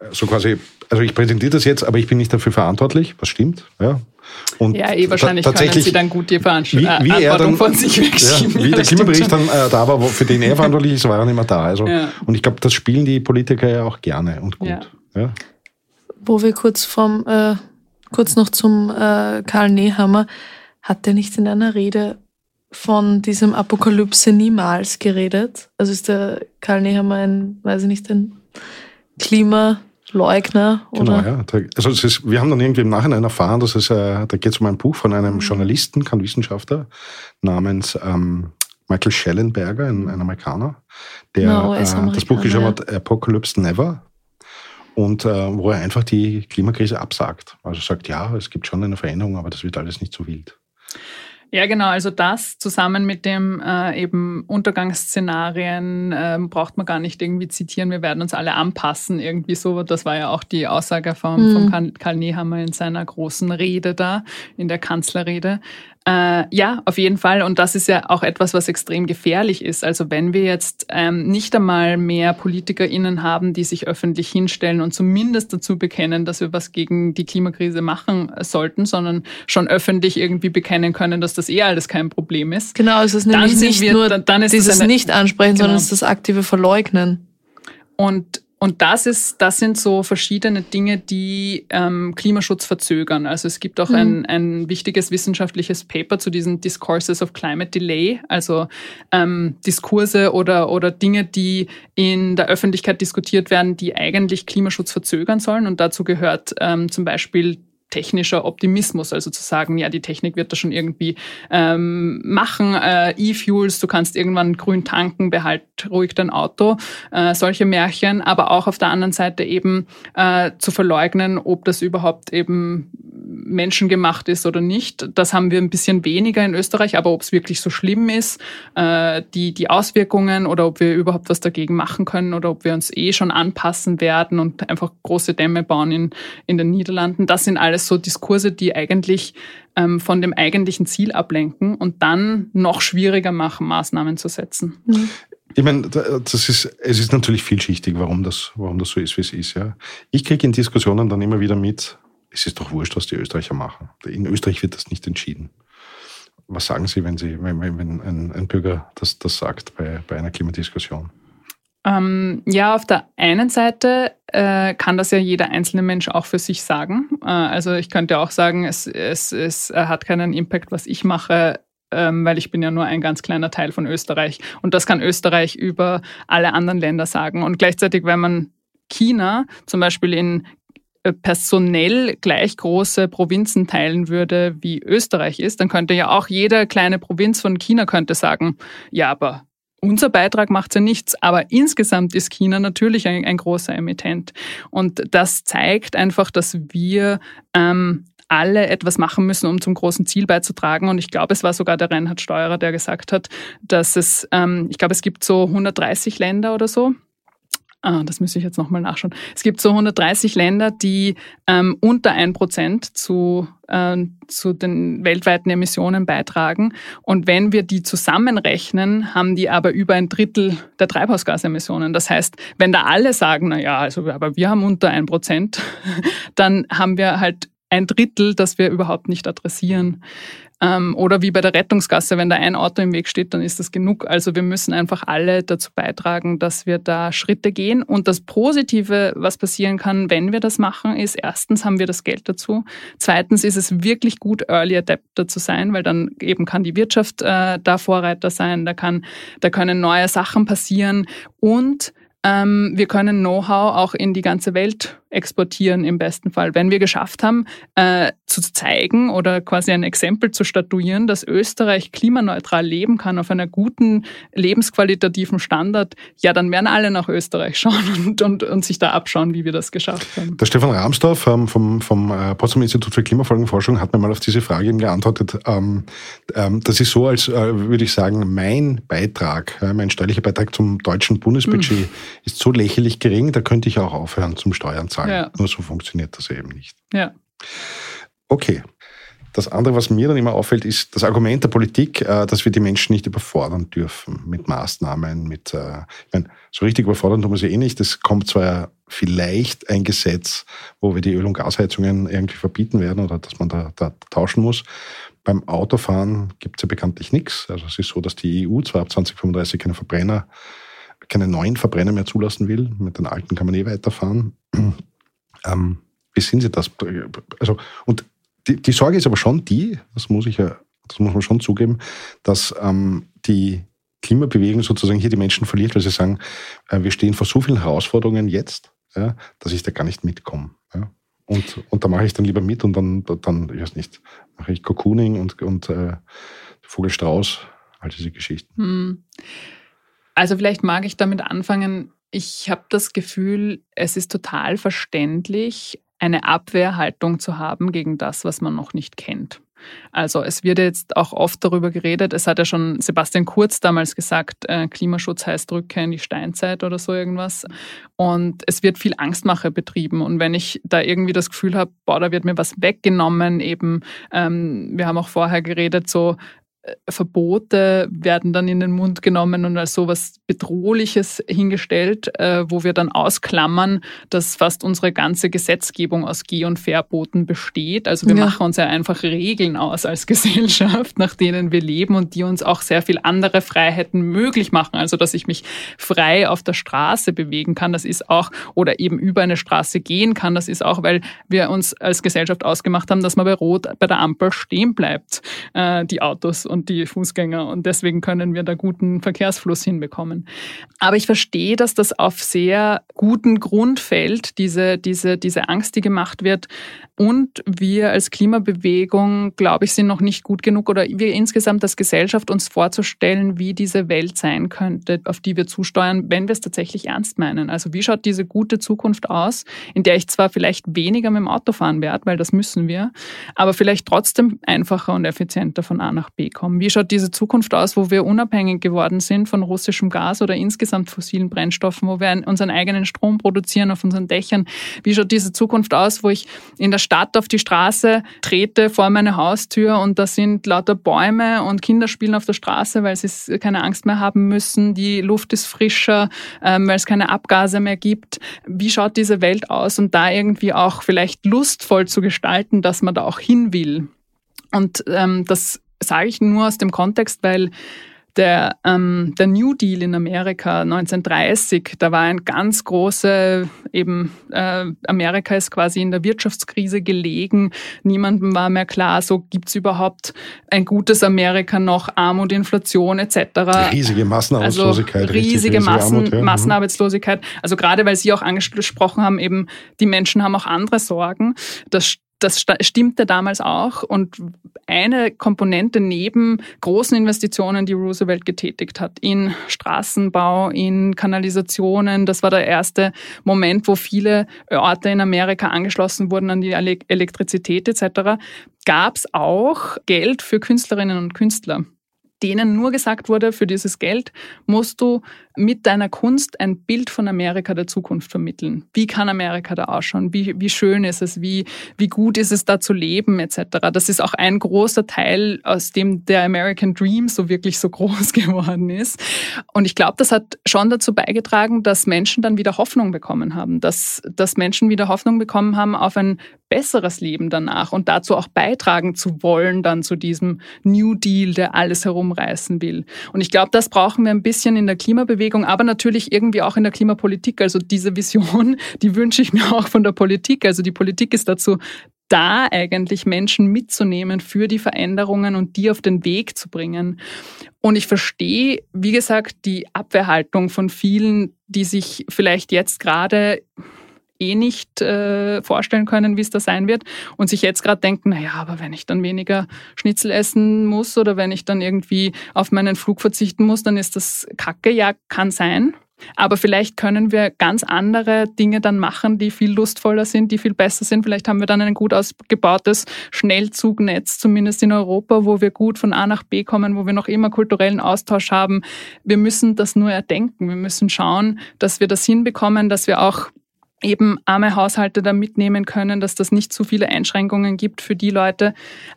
S3: äh, so quasi, also ich präsentiere das jetzt, aber ich bin nicht dafür verantwortlich, was stimmt, ja.
S4: Und ja, eh, wahrscheinlich können Sie dann gut die Veranstalt
S3: wie, wie er dann, von sich wegschieben. Ja, wie der Klimabericht dann äh, da war, für den er verantwortlich ist, war er nicht mehr da. Also, ja. Und ich glaube, das spielen die Politiker ja auch gerne und gut. Ja.
S2: Wo wir kurz vom, äh, kurz noch zum äh, Karl Nehammer, hat der nicht in einer Rede von diesem Apokalypse niemals geredet? Also ist der Karl Nehammer ein, weiß ich nicht, ein Klimaleugner?
S3: Genau, ja. Also ist, wir haben dann irgendwie im Nachhinein erfahren, dass es, äh, da geht es um ein Buch von einem mhm. Journalisten, kein Wissenschaftler, namens ähm, Michael Schellenberger, ein, ein Amerikaner, der no, äh, das Buch geschrieben hat, Apocalypse Never, und äh, wo er einfach die Klimakrise absagt. Also sagt, ja, es gibt schon eine Veränderung, aber das wird alles nicht so wild.
S4: Ja, genau. Also das zusammen mit dem äh, eben Untergangsszenarien äh, braucht man gar nicht irgendwie zitieren. Wir werden uns alle anpassen irgendwie so. Das war ja auch die Aussage vom, mhm. von Karl Nehammer in seiner großen Rede da, in der Kanzlerrede. Äh, ja, auf jeden Fall. Und das ist ja auch etwas, was extrem gefährlich ist. Also wenn wir jetzt ähm, nicht einmal mehr PolitikerInnen haben, die sich öffentlich hinstellen und zumindest dazu bekennen, dass wir was gegen die Klimakrise machen sollten, sondern schon öffentlich irgendwie bekennen können, dass das eh alles kein Problem ist.
S2: Genau, es ist nämlich nicht wir, nur dann, dann dieses eine, Nicht-Ansprechen, genau. sondern es ist das aktive Verleugnen.
S4: Und und das ist, das sind so verschiedene Dinge, die ähm, Klimaschutz verzögern. Also es gibt auch mhm. ein, ein wichtiges wissenschaftliches Paper zu diesen Discourses of Climate Delay, also ähm, Diskurse oder, oder Dinge, die in der Öffentlichkeit diskutiert werden, die eigentlich Klimaschutz verzögern sollen. Und dazu gehört ähm, zum Beispiel technischer Optimismus, also zu sagen, ja, die Technik wird das schon irgendwie ähm, machen. Äh, E-Fuels, du kannst irgendwann grün tanken, behalt ruhig dein Auto. Äh, solche Märchen, aber auch auf der anderen Seite eben äh, zu verleugnen, ob das überhaupt eben menschengemacht ist oder nicht. Das haben wir ein bisschen weniger in Österreich, aber ob es wirklich so schlimm ist, äh, die, die Auswirkungen oder ob wir überhaupt was dagegen machen können oder ob wir uns eh schon anpassen werden und einfach große Dämme bauen in, in den Niederlanden, das sind alles so Diskurse, die eigentlich ähm, von dem eigentlichen Ziel ablenken und dann noch schwieriger machen, Maßnahmen zu setzen.
S3: Mhm. Ich meine, das ist, es ist natürlich vielschichtig, warum das, warum das so ist, wie es ist. Ja. Ich kriege in Diskussionen dann immer wieder mit, es ist doch wurscht, was die Österreicher machen. In Österreich wird das nicht entschieden. Was sagen Sie, wenn, Sie, wenn, wenn ein, ein Bürger das, das sagt bei, bei einer Klimadiskussion?
S4: Ähm, ja, auf der einen Seite äh, kann das ja jeder einzelne Mensch auch für sich sagen. Äh, also ich könnte auch sagen, es, es, es hat keinen Impact, was ich mache, ähm, weil ich bin ja nur ein ganz kleiner Teil von Österreich. Und das kann Österreich über alle anderen Länder sagen. Und gleichzeitig, wenn man China zum Beispiel in personell gleich große Provinzen teilen würde, wie Österreich ist, dann könnte ja auch jede kleine Provinz von China könnte sagen, ja, aber unser Beitrag macht ja nichts, aber insgesamt ist China natürlich ein, ein großer Emittent. Und das zeigt einfach, dass wir ähm, alle etwas machen müssen, um zum großen Ziel beizutragen. Und ich glaube, es war sogar der Reinhard Steurer, der gesagt hat, dass es, ähm, ich glaube, es gibt so 130 Länder oder so, Ah, das müsste ich jetzt nochmal nachschauen. Es gibt so 130 Länder, die ähm, unter ein Prozent zu, äh, zu den weltweiten Emissionen beitragen. Und wenn wir die zusammenrechnen, haben die aber über ein Drittel der Treibhausgasemissionen. Das heißt, wenn da alle sagen, na ja, also aber wir haben unter ein Prozent, dann haben wir halt ein Drittel, das wir überhaupt nicht adressieren. Ähm, oder wie bei der Rettungsgasse, wenn da ein Auto im Weg steht, dann ist das genug. Also wir müssen einfach alle dazu beitragen, dass wir da Schritte gehen. Und das Positive, was passieren kann, wenn wir das machen, ist, erstens haben wir das Geld dazu. Zweitens ist es wirklich gut, Early Adapter zu sein, weil dann eben kann die Wirtschaft äh, da Vorreiter sein, da, kann, da können neue Sachen passieren. Und ähm, wir können Know-how auch in die ganze Welt exportieren im besten Fall. Wenn wir geschafft haben, äh, zu zeigen oder quasi ein Exempel zu statuieren, dass Österreich klimaneutral leben kann auf einer guten lebensqualitativen Standard, ja, dann werden alle nach Österreich schauen und, und, und sich da abschauen, wie wir das geschafft haben.
S3: Der Stefan Rahmsdorf ähm, vom, vom äh, Potsdam Institut für Klimafolgenforschung hat mir mal auf diese Frage eben geantwortet. Ähm, ähm, das ist so, als äh, würde ich sagen, mein Beitrag, äh, mein steuerlicher Beitrag zum deutschen Bundesbudget mhm. ist so lächerlich gering, da könnte ich auch aufhören zum Steuern zahlen. Ja. Nur so funktioniert das eben nicht.
S4: Ja.
S3: Okay. Das andere, was mir dann immer auffällt, ist das Argument der Politik, äh, dass wir die Menschen nicht überfordern dürfen mit Maßnahmen, mit, äh, ich meine, so richtig überfordern tun wir sie eh nicht. Es kommt zwar vielleicht ein Gesetz, wo wir die Öl- und Gasheizungen irgendwie verbieten werden oder dass man da, da tauschen muss. Beim Autofahren gibt es ja bekanntlich nichts. Also es ist so, dass die EU zwar ab 2035 keine Verbrenner, keine neuen Verbrenner mehr zulassen will. Mit den alten kann man eh weiterfahren. Ähm, wie sehen Sie das? Also, und die, die, Sorge ist aber schon die, das muss ich ja, das muss man schon zugeben, dass ähm, die Klimabewegung sozusagen hier die Menschen verliert, weil sie sagen, äh, wir stehen vor so vielen Herausforderungen jetzt, ja, dass ich da gar nicht mitkomme. Ja. Und, und da mache ich dann lieber mit und dann, dann ich weiß nicht, mache ich Cocooning und, und äh, Vogelstrauß, all diese Geschichten. Hm.
S4: Also vielleicht mag ich damit anfangen, ich habe das Gefühl, es ist total verständlich, eine Abwehrhaltung zu haben gegen das, was man noch nicht kennt. Also es wird jetzt auch oft darüber geredet, es hat ja schon Sebastian Kurz damals gesagt, äh, Klimaschutz heißt Rückkehr in die Steinzeit oder so irgendwas. Und es wird viel Angstmache betrieben. Und wenn ich da irgendwie das Gefühl habe, boah, da wird mir was weggenommen, eben, ähm, wir haben auch vorher geredet, so Verbote werden dann in den Mund genommen und als so was Bedrohliches hingestellt, äh, wo wir dann ausklammern, dass fast unsere ganze Gesetzgebung aus Geh- und Verboten besteht. Also wir ja. machen uns ja einfach Regeln aus als Gesellschaft, nach denen wir leben und die uns auch sehr viel andere Freiheiten möglich machen. Also dass ich mich frei auf der Straße bewegen kann, das ist auch, oder eben über eine Straße gehen kann, das ist auch, weil wir uns als Gesellschaft ausgemacht haben, dass man bei Rot bei der Ampel stehen bleibt, äh, die Autos und die Fußgänger. Und deswegen können wir da guten Verkehrsfluss hinbekommen. Aber ich verstehe, dass das auf sehr guten Grund fällt, diese, diese, diese Angst, die gemacht wird. Und wir als Klimabewegung, glaube ich, sind noch nicht gut genug oder wir insgesamt als Gesellschaft uns vorzustellen, wie diese Welt sein könnte, auf die wir zusteuern, wenn wir es tatsächlich ernst meinen. Also wie schaut diese gute Zukunft aus, in der ich zwar vielleicht weniger mit dem Auto fahren werde, weil das müssen wir, aber vielleicht trotzdem einfacher und effizienter von A nach B kommen kommen? Wie schaut diese Zukunft aus, wo wir unabhängig geworden sind von russischem Gas oder insgesamt fossilen Brennstoffen, wo wir unseren eigenen Strom produzieren auf unseren Dächern? Wie schaut diese Zukunft aus, wo ich in der Stadt auf die Straße trete vor meine Haustür und da sind lauter Bäume und Kinder spielen auf der Straße, weil sie keine Angst mehr haben müssen, die Luft ist frischer, ähm, weil es keine Abgase mehr gibt. Wie schaut diese Welt aus und da irgendwie auch vielleicht lustvoll zu gestalten, dass man da auch hin will? Und ähm, das sage ich nur aus dem Kontext, weil der, ähm, der New Deal in Amerika 1930, da war ein ganz große, eben äh, Amerika ist quasi in der Wirtschaftskrise gelegen. Niemandem war mehr klar, so gibt's überhaupt ein gutes Amerika noch, Armut, Inflation etc.
S3: Riesige Massenarbeitslosigkeit.
S4: Also riesige Massen, Armut, ja. Mhm. Massenarbeitslosigkeit. Also gerade weil Sie auch angesprochen haben, eben die Menschen haben auch andere Sorgen. Das das stimmte damals auch. Und eine Komponente neben großen Investitionen, die Roosevelt getätigt hat, in Straßenbau, in Kanalisationen, das war der erste Moment, wo viele Orte in Amerika angeschlossen wurden an die Elektrizität etc., gab es auch Geld für Künstlerinnen und Künstler denen nur gesagt wurde, für dieses Geld musst du mit deiner Kunst ein Bild von Amerika der Zukunft vermitteln. Wie kann Amerika da ausschauen? Wie, wie schön ist es? Wie, wie gut ist es da zu leben etc. Das ist auch ein großer Teil, aus dem der American Dream so wirklich so groß geworden ist. Und ich glaube, das hat schon dazu beigetragen, dass Menschen dann wieder Hoffnung bekommen haben, dass, dass Menschen wieder Hoffnung bekommen haben auf ein besseres Leben danach und dazu auch beitragen zu wollen, dann zu diesem New Deal, der alles herumreißen will. Und ich glaube, das brauchen wir ein bisschen in der Klimabewegung, aber natürlich irgendwie auch in der Klimapolitik. Also diese Vision, die wünsche ich mir auch von der Politik. Also die Politik ist dazu da eigentlich Menschen mitzunehmen für die Veränderungen und die auf den Weg zu bringen. Und ich verstehe, wie gesagt, die Abwehrhaltung von vielen, die sich vielleicht jetzt gerade eh nicht äh, vorstellen können, wie es da sein wird und sich jetzt gerade denken, naja, aber wenn ich dann weniger Schnitzel essen muss oder wenn ich dann irgendwie auf meinen Flug verzichten muss, dann ist das Kacke. Ja, kann sein. Aber vielleicht können wir ganz andere Dinge dann machen, die viel lustvoller sind, die viel besser sind. Vielleicht haben wir dann ein gut ausgebautes Schnellzugnetz, zumindest in Europa, wo wir gut von A nach B kommen, wo wir noch immer kulturellen Austausch haben. Wir müssen das nur erdenken. Wir müssen schauen, dass wir das hinbekommen, dass wir auch eben arme Haushalte da mitnehmen können, dass das nicht zu viele Einschränkungen gibt für die Leute.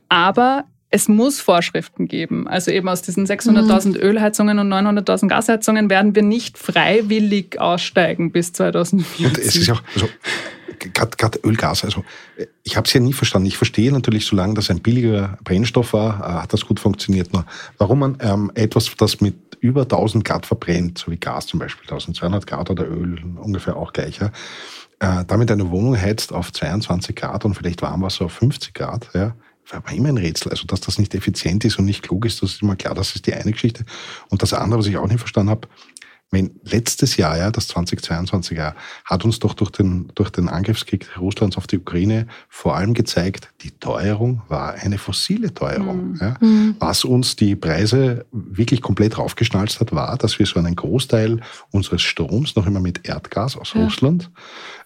S4: Aber es muss Vorschriften geben. Also eben aus diesen 600.000 mhm. Ölheizungen und 900.000 Gasheizungen werden wir nicht freiwillig aussteigen bis 2040. Und
S3: es ist auch, also, gerade Ölgas, also ich habe es ja nie verstanden. Ich verstehe natürlich, solange das ein billiger Brennstoff war, äh, hat das gut funktioniert. Nur warum man ähm, etwas, das mit über 1000 Grad verbrennt, so wie Gas zum Beispiel, 1200 Grad oder Öl ungefähr auch gleicher, äh, damit eine Wohnung heizt auf 22 Grad und vielleicht Warmwasser auf 50 Grad, ja, war immer ein Rätsel. Also, dass das nicht effizient ist und nicht klug ist, das ist immer klar. Das ist die eine Geschichte. Und das andere, was ich auch nicht verstanden habe, wenn letztes Jahr, ja, das 2022 Jahr, hat uns doch durch den, durch den Angriffskrieg Russlands auf die Ukraine vor allem gezeigt, die Teuerung war eine fossile Teuerung. Mhm. Ja. Mhm. Was uns die Preise wirklich komplett raufgeschnalzt hat, war, dass wir so einen Großteil unseres Stroms noch immer mit Erdgas aus ja. Russland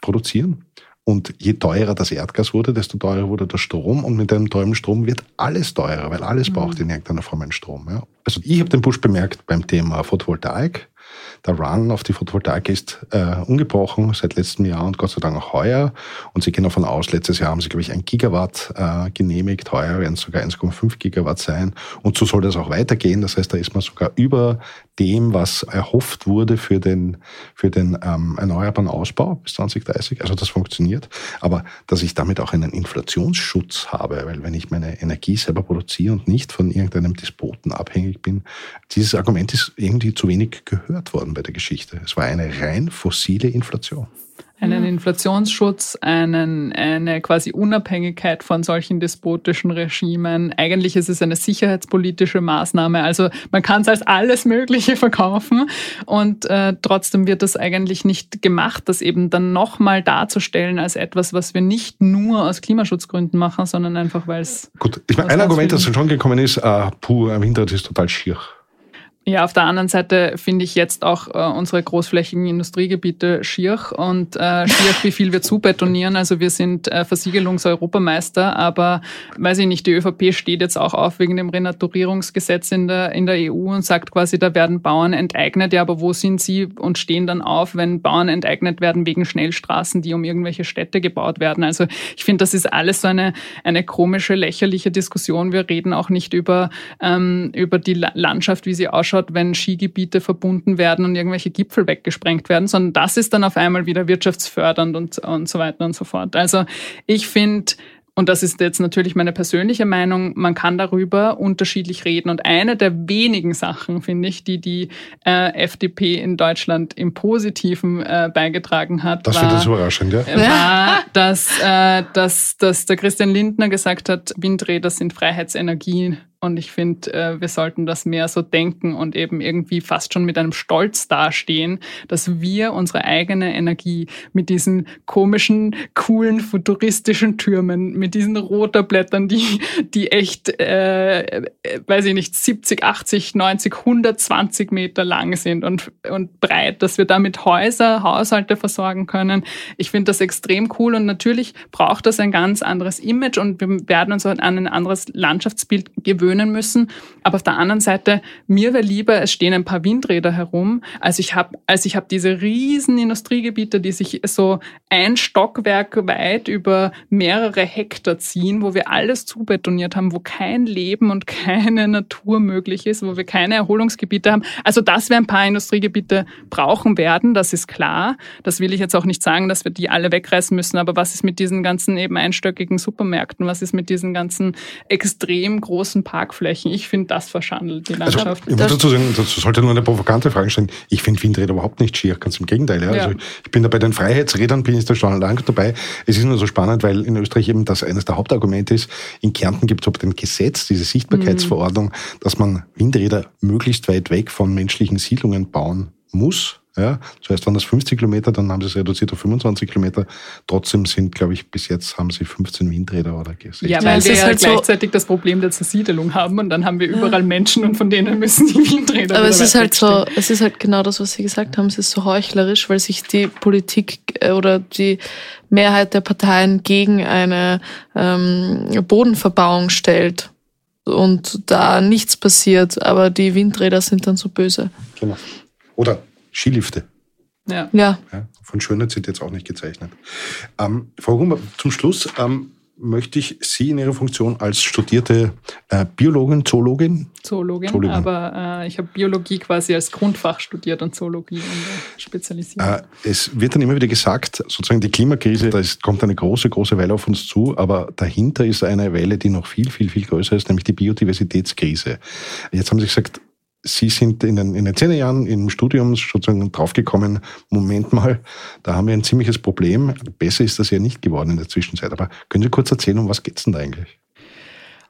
S3: produzieren Und je teurer das Erdgas wurde, desto teurer wurde der Strom. Und mit einem teuren Strom wird alles teurer, weil alles mhm. braucht in irgendeiner Form einen Strom. Ja. Also ich habe den Push bemerkt beim Thema Photovoltaik. Der Run auf die Photovoltaik ist äh, ungebrochen seit letztem Jahr und Gott sei Dank auch heuer. Und Sie gehen davon aus, letztes Jahr haben Sie, glaube ich, ein Gigawatt äh, genehmigt. Heuer werden es sogar 1,5 Gigawatt sein. Und so soll das auch weitergehen. Das heißt, da ist man sogar über dem, was erhofft wurde für den, für den ähm, erneuerbaren Ausbau bis 2030. Also das funktioniert. Aber dass ich damit auch einen Inflationsschutz habe, weil wenn ich meine Energie selber produziere und nicht von irgendeinem Despoten abhängig bin, dieses Argument ist irgendwie zu wenig gehört worden bei der Geschichte. Es war eine rein fossile Inflation
S4: einen Inflationsschutz, einen, eine quasi Unabhängigkeit von solchen despotischen Regimen. Eigentlich ist es eine sicherheitspolitische Maßnahme. Also man kann es als alles Mögliche verkaufen und äh, trotzdem wird das eigentlich nicht gemacht, das eben dann nochmal darzustellen als etwas, was wir nicht nur aus Klimaschutzgründen machen, sondern einfach, weil es...
S3: Gut, ich meine, ein Argument, das schon gekommen ist, äh, puh, im Winter, ist total schier.
S4: Ja, auf der anderen Seite finde ich jetzt auch äh, unsere großflächigen Industriegebiete schier und äh, schier, wie viel wir zubetonieren. Also wir sind äh, Versiegelungseuropameister, aber weiß ich nicht, die ÖVP steht jetzt auch auf wegen dem Renaturierungsgesetz in der, in der EU und sagt quasi, da werden Bauern enteignet. Ja, aber wo sind sie und stehen dann auf, wenn Bauern enteignet werden wegen Schnellstraßen, die um irgendwelche Städte gebaut werden? Also ich finde, das ist alles so eine, eine komische, lächerliche Diskussion. Wir reden auch nicht über, ähm, über die Landschaft, wie sie ausschaut anschaut, wenn Skigebiete verbunden werden und irgendwelche Gipfel weggesprengt werden, sondern das ist dann auf einmal wieder wirtschaftsfördernd und, und so weiter und so fort. Also ich finde, und das ist jetzt natürlich meine persönliche Meinung, man kann darüber unterschiedlich reden. Und eine der wenigen Sachen, finde ich, die die äh, FDP in Deutschland im Positiven äh, beigetragen hat,
S3: das war, überraschend, ja?
S4: war dass, äh, dass, dass der Christian Lindner gesagt hat, Windräder sind Freiheitsenergien und ich finde, äh, wir sollten das mehr so denken und eben irgendwie fast schon mit einem Stolz dastehen, dass wir unsere eigene Energie mit diesen komischen, coolen, futuristischen Türmen, mit diesen Rotorblättern, die, die echt, äh, weiß ich nicht, 70, 80, 90, 120 Meter lang sind und, und breit, dass wir damit Häuser, Haushalte versorgen können. Ich finde das extrem cool und natürlich braucht das ein ganz anderes Image und wir werden uns an ein anderes Landschaftsbild gewöhnen gewöhnen müssen. Aber auf der anderen Seite, mir wäre lieber, es stehen ein paar Windräder herum, als ich habe als ich habe diese riesen Industriegebiete, die sich so ein Stockwerk weit über mehrere Hektar ziehen, wo wir alles zubetoniert haben, wo kein Leben und keine Natur möglich ist, wo wir keine Erholungsgebiete haben. Also dass wir ein paar Industriegebiete brauchen werden, das ist klar. Das will ich jetzt auch nicht sagen, dass wir die alle wegreißen müssen. Aber was ist mit diesen ganzen eben einstöckigen Supermärkten? Was ist mit diesen ganzen extrem großen Parks? Parkflächen. Ich finde, das verschandelt die also, Landschaft.
S3: Also, ich muss dazu sagen, dazu sollte nur eine provokante Frage stellen. Ich finde Windräder überhaupt nicht schier, ganz im Gegenteil. Ja. Ja. Also ich bin da bei den Freiheitsrädern, bin ich da schon lange dabei. Es ist nur so spannend, weil in Österreich eben das eines der Hauptargumente ist. In Kärnten gibt es ob dem Gesetz, diese Sichtbarkeitsverordnung, mhm. dass man Windräder möglichst weit weg von menschlichen Siedlungen bauen muss. Ja, zuerst waren das 50 Kilometer, dann haben sie es reduziert auf 25 Kilometer. Trotzdem sind, glaube ich, bis jetzt haben sie 15 Windräder oder
S4: gesehen. Ja, weil ja, wir ja halt gleichzeitig so das Problem der Zersiedelung haben und dann haben wir überall Menschen und von denen müssen die Windräder.
S2: Aber es ist halt so, es ist halt genau das, was Sie gesagt haben. Es ist so heuchlerisch, weil sich die Politik äh, oder die Mehrheit der Parteien gegen eine ähm, Bodenverbauung stellt und da nichts passiert, aber die Windräder sind dann so böse.
S3: Genau. Oder Skilifte.
S2: Ja. ja.
S3: ja von Schönheit sind jetzt auch nicht gezeichnet. Ähm, Frau Rummer, zum Schluss ähm, möchte ich Sie in Ihrer Funktion als studierte äh, Biologin, Zoologin?
S4: Zoologin, Zoologin. aber äh, ich habe Biologie quasi als Grundfach studiert und Zoologie spezialisiert. Äh,
S3: es wird dann immer wieder gesagt, sozusagen die Klimakrise, da ist, kommt eine große, große Welle auf uns zu, aber dahinter ist eine Welle, die noch viel, viel, viel größer ist, nämlich die Biodiversitätskrise. Jetzt haben Sie gesagt, Sie sind in den, in den zehn Jahren im Studium sozusagen draufgekommen, Moment mal, da haben wir ein ziemliches Problem. Besser ist das ja nicht geworden in der Zwischenzeit. Aber können Sie kurz erzählen, um was geht es denn da eigentlich?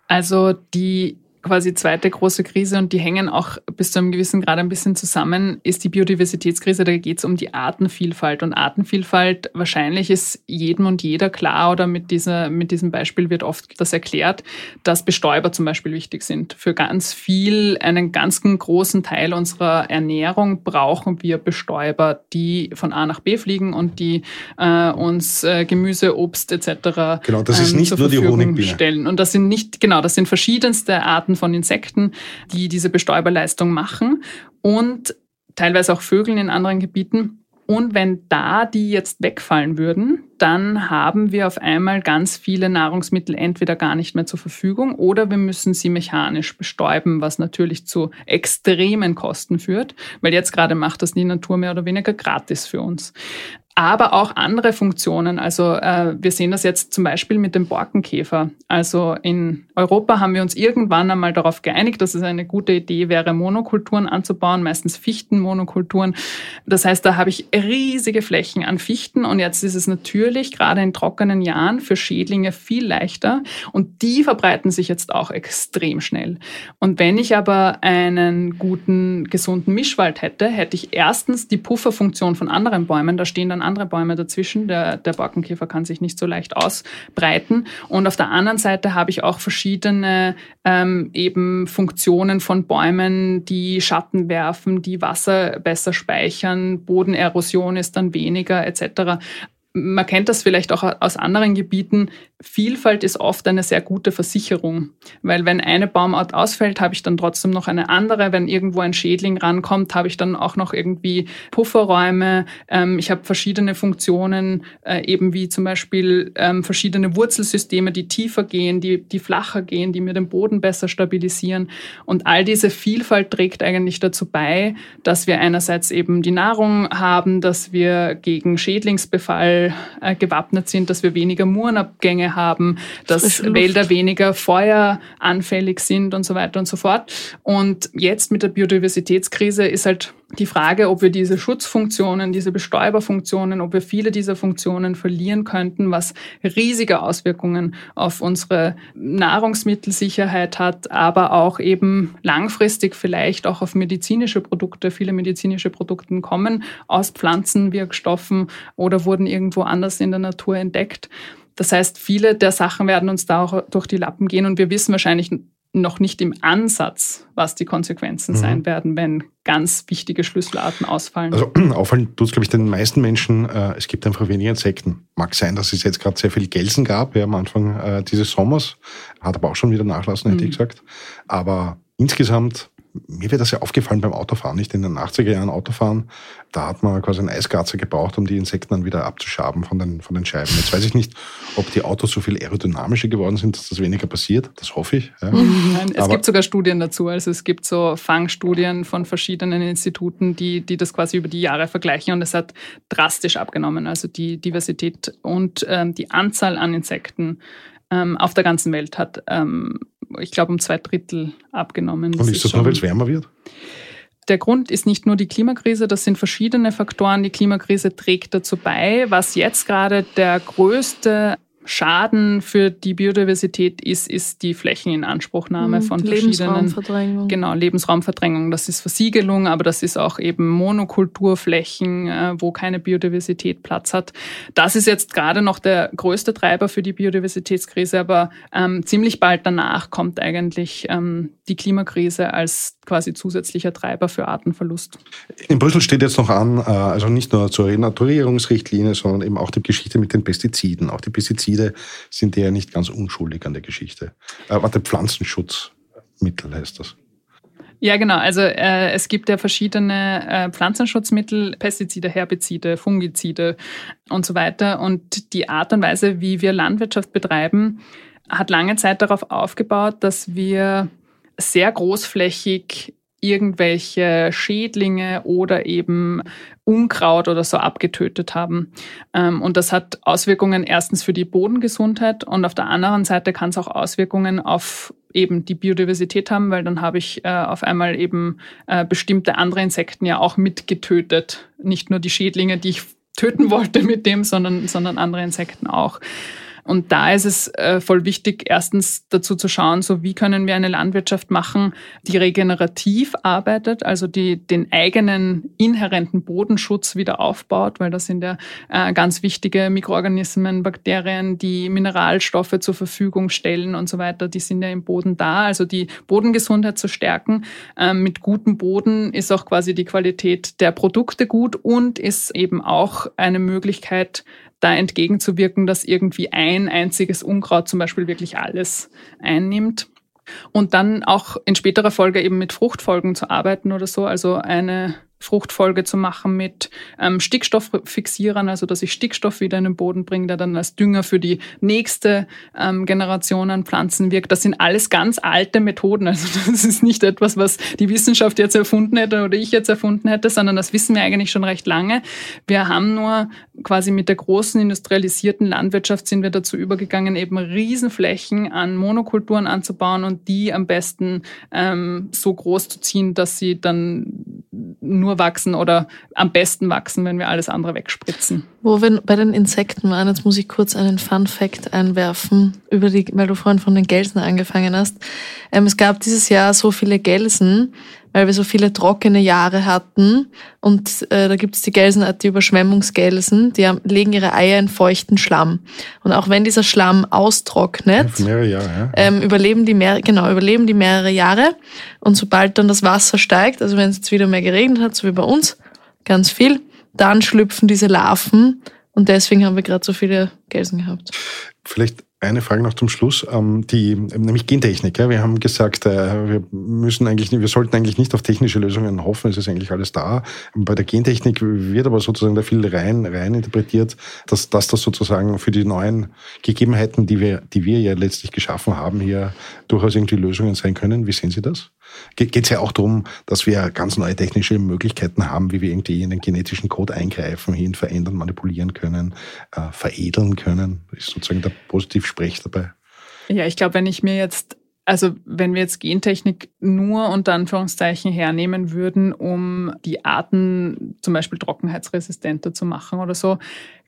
S4: Also die quasi zweite große Krise und die hängen auch bis zu einem gewissen Grad ein bisschen zusammen, ist die Biodiversitätskrise. Da geht es um die Artenvielfalt. Und Artenvielfalt, wahrscheinlich ist jedem und jeder klar oder mit, dieser, mit diesem Beispiel wird oft das erklärt, dass Bestäuber zum Beispiel wichtig sind. Für ganz viel, einen ganz großen Teil unserer Ernährung brauchen wir Bestäuber, die von A nach B fliegen und die äh, uns äh, Gemüse, Obst etc.
S3: Genau, das ist ähm, nicht nur die Honigbiene.
S4: Stellen. Und das sind nicht, genau, das sind verschiedenste Arten von Insekten, die diese Bestäuberleistung machen und teilweise auch Vögeln in anderen Gebieten. Und wenn da die jetzt wegfallen würden, dann haben wir auf einmal ganz viele Nahrungsmittel entweder gar nicht mehr zur Verfügung oder wir müssen sie mechanisch bestäuben, was natürlich zu extremen Kosten führt, weil jetzt gerade macht das die Natur mehr oder weniger gratis für uns aber auch andere Funktionen. Also äh, wir sehen das jetzt zum Beispiel mit dem Borkenkäfer. Also in Europa haben wir uns irgendwann einmal darauf geeinigt, dass es eine gute Idee wäre, Monokulturen anzubauen, meistens Fichtenmonokulturen. Das heißt, da habe ich riesige Flächen an Fichten und jetzt ist es natürlich gerade in trockenen Jahren für Schädlinge viel leichter und die verbreiten sich jetzt auch extrem schnell. Und wenn ich aber einen guten, gesunden Mischwald hätte, hätte ich erstens die Pufferfunktion von anderen Bäumen, da stehen dann andere Bäume dazwischen. Der, der Borkenkäfer kann sich nicht so leicht ausbreiten. Und auf der anderen Seite habe ich auch verschiedene ähm, eben Funktionen von Bäumen, die Schatten werfen, die Wasser besser speichern, Bodenerosion ist dann weniger etc man kennt das vielleicht auch aus anderen Gebieten. Vielfalt ist oft eine sehr gute Versicherung, weil wenn eine Baumart ausfällt, habe ich dann trotzdem noch eine andere. Wenn irgendwo ein Schädling rankommt, habe ich dann auch noch irgendwie Pufferräume. Ähm, ich habe verschiedene Funktionen, äh, eben wie zum Beispiel ähm, verschiedene Wurzelsysteme, die tiefer gehen, die, die flacher gehen, die mir den Boden besser stabilisieren. Und all diese Vielfalt trägt eigentlich dazu bei, dass wir einerseits eben die Nahrung haben, dass wir gegen Schädlingsbefall äh, gewappnet sind, dass wir weniger Murenabgänge haben, dass Wälder weniger feueranfällig sind und so weiter und so fort. Und jetzt mit der Biodiversitätskrise ist halt die Frage, ob wir diese Schutzfunktionen, diese Bestäuberfunktionen, ob wir viele dieser Funktionen verlieren könnten, was riesige Auswirkungen auf unsere Nahrungsmittelsicherheit hat, aber auch eben langfristig vielleicht auch auf medizinische Produkte. Viele medizinische Produkte kommen aus Pflanzenwirkstoffen oder wurden irgendwo anders in der Natur entdeckt. Das heißt, viele der Sachen werden uns da auch durch die Lappen gehen und wir wissen wahrscheinlich noch nicht im Ansatz, was die Konsequenzen mhm. sein werden, wenn ganz wichtige Schlüsselarten ausfallen.
S3: Also auffallen tut es, glaube ich, den meisten Menschen, äh, es gibt einfach weniger Insekten. Mag sein, dass es jetzt gerade sehr viel Gelsen gab ja, am Anfang äh, dieses Sommers, hat aber auch schon wieder nachlassen, hätte mhm. ich gesagt. Aber insgesamt mir wird das ja aufgefallen beim Autofahren, nicht in den 80er Jahren Autofahren. Da hat man quasi einen Eisgarzer gebraucht, um die Insekten dann wieder abzuschaben von den, von den Scheiben. Jetzt weiß ich nicht, ob die Autos so viel aerodynamischer geworden sind, dass das weniger passiert. Das hoffe ich. Ja.
S4: Nein, es Aber gibt sogar Studien dazu. Also es gibt so Fangstudien von verschiedenen Instituten, die, die das quasi über die Jahre vergleichen und es hat drastisch abgenommen. Also die Diversität und ähm, die Anzahl an Insekten ähm, auf der ganzen Welt hat ähm, ich glaube, um zwei Drittel abgenommen.
S3: Das Und ist das nur, weil es wärmer wird?
S4: Der Grund ist nicht nur die Klimakrise, das sind verschiedene Faktoren. Die Klimakrise trägt dazu bei. Was jetzt gerade der größte Schaden für die Biodiversität ist, ist die Flächeninanspruchnahme mhm, von
S2: verschiedenen
S4: genau Lebensraumverdrängung. Das ist Versiegelung, aber das ist auch eben Monokulturflächen, äh, wo keine Biodiversität Platz hat. Das ist jetzt gerade noch der größte Treiber für die Biodiversitätskrise, aber ähm, ziemlich bald danach kommt eigentlich ähm, die Klimakrise als quasi zusätzlicher Treiber für Artenverlust.
S3: In Brüssel steht jetzt noch an, äh, also nicht nur zur Renaturierungsrichtlinie, sondern eben auch die Geschichte mit den Pestiziden. Auch die Pestizide Pestizide sind ja nicht ganz unschuldig an der Geschichte. Äh, warte, Pflanzenschutzmittel heißt das.
S4: Ja, genau. Also äh, es gibt ja verschiedene äh, Pflanzenschutzmittel, Pestizide, Herbizide, Fungizide und so weiter. Und die Art und Weise, wie wir Landwirtschaft betreiben, hat lange Zeit darauf aufgebaut, dass wir sehr großflächig irgendwelche Schädlinge oder eben Unkraut oder so abgetötet haben. Ähm, und das hat Auswirkungen erstens für die Bodengesundheit und auf der anderen Seite kann es auch Auswirkungen auf eben die Biodiversität haben, weil dann habe ich äh, auf einmal eben äh, bestimmte andere Insekten ja auch mitgetötet. Nicht nur die Schädlinge, die ich töten wollte mit dem, sondern, sondern andere Insekten auch. Und da ist es äh, voll wichtig, erstens dazu zu schauen, so wie können wir eine Landwirtschaft machen, die regenerativ arbeitet, also die den eigenen inhärenten Bodenschutz wieder aufbaut, weil das sind ja äh, ganz wichtige Mikroorganismen, Bakterien, die Mineralstoffe zur Verfügung stellen und so weiter. Die sind ja im Boden da, also die Bodengesundheit zu stärken. Ähm, mit gutem Boden ist auch quasi die Qualität der Produkte gut und ist eben auch eine Möglichkeit, da entgegenzuwirken, dass irgendwie ein einziges Unkraut zum Beispiel wirklich alles einnimmt. Und dann auch in späterer Folge eben mit Fruchtfolgen zu arbeiten oder so. Also eine Fruchtfolge zu machen mit ähm, Stickstofffixierern, also dass ich Stickstoff wieder in den Boden bringe, der dann als Dünger für die nächste ähm, Generation an Pflanzen wirkt. Das sind alles ganz alte Methoden. Also das ist nicht etwas, was die Wissenschaft jetzt erfunden hätte oder ich jetzt erfunden hätte, sondern das wissen wir eigentlich schon recht lange. Wir haben nur quasi mit der großen industrialisierten Landwirtschaft sind wir dazu übergegangen, eben Riesenflächen an Monokulturen anzubauen und die am besten ähm, so groß zu ziehen, dass sie dann nur wachsen oder am besten wachsen, wenn wir alles andere wegspritzen.
S2: Wo wir bei den Insekten waren, jetzt muss ich kurz einen Fun Fact einwerfen, über die, weil du vorhin von den Gelsen angefangen hast. Ähm, es gab dieses Jahr so viele Gelsen, weil wir so viele trockene Jahre hatten. Und äh, da gibt es die Gelsenart, die Überschwemmungsgelsen, die haben, legen ihre Eier in feuchten Schlamm. Und auch wenn dieser Schlamm austrocknet,
S3: mehrere Jahre, ja.
S2: ähm, überleben die mehr, genau, überleben die mehrere Jahre. Und sobald dann das Wasser steigt, also wenn es jetzt wieder mehr geregnet hat, so wie bei uns, ganz viel, dann schlüpfen diese Larven. Und deswegen haben wir gerade so viele Gelsen gehabt.
S3: Vielleicht eine Frage noch zum Schluss, ähm, die, nämlich Gentechnik. Wir haben gesagt, äh, wir müssen eigentlich, wir sollten eigentlich nicht auf technische Lösungen hoffen, es ist eigentlich alles da. Bei der Gentechnik wird aber sozusagen da viel rein, rein interpretiert, dass, dass das sozusagen für die neuen Gegebenheiten, die wir, die wir ja letztlich geschaffen haben, hier durchaus irgendwie Lösungen sein können. Wie sehen Sie das? Geht es ja auch darum, dass wir ganz neue technische Möglichkeiten haben, wie wir irgendwie in den genetischen Code eingreifen, hin verändern, manipulieren können, äh, veredeln können. Das ist sozusagen der Positivsprech dabei.
S4: Ja, ich glaube, wenn ich mir jetzt also wenn wir jetzt Gentechnik nur unter Anführungszeichen hernehmen würden, um die Arten zum Beispiel trockenheitsresistenter zu machen oder so,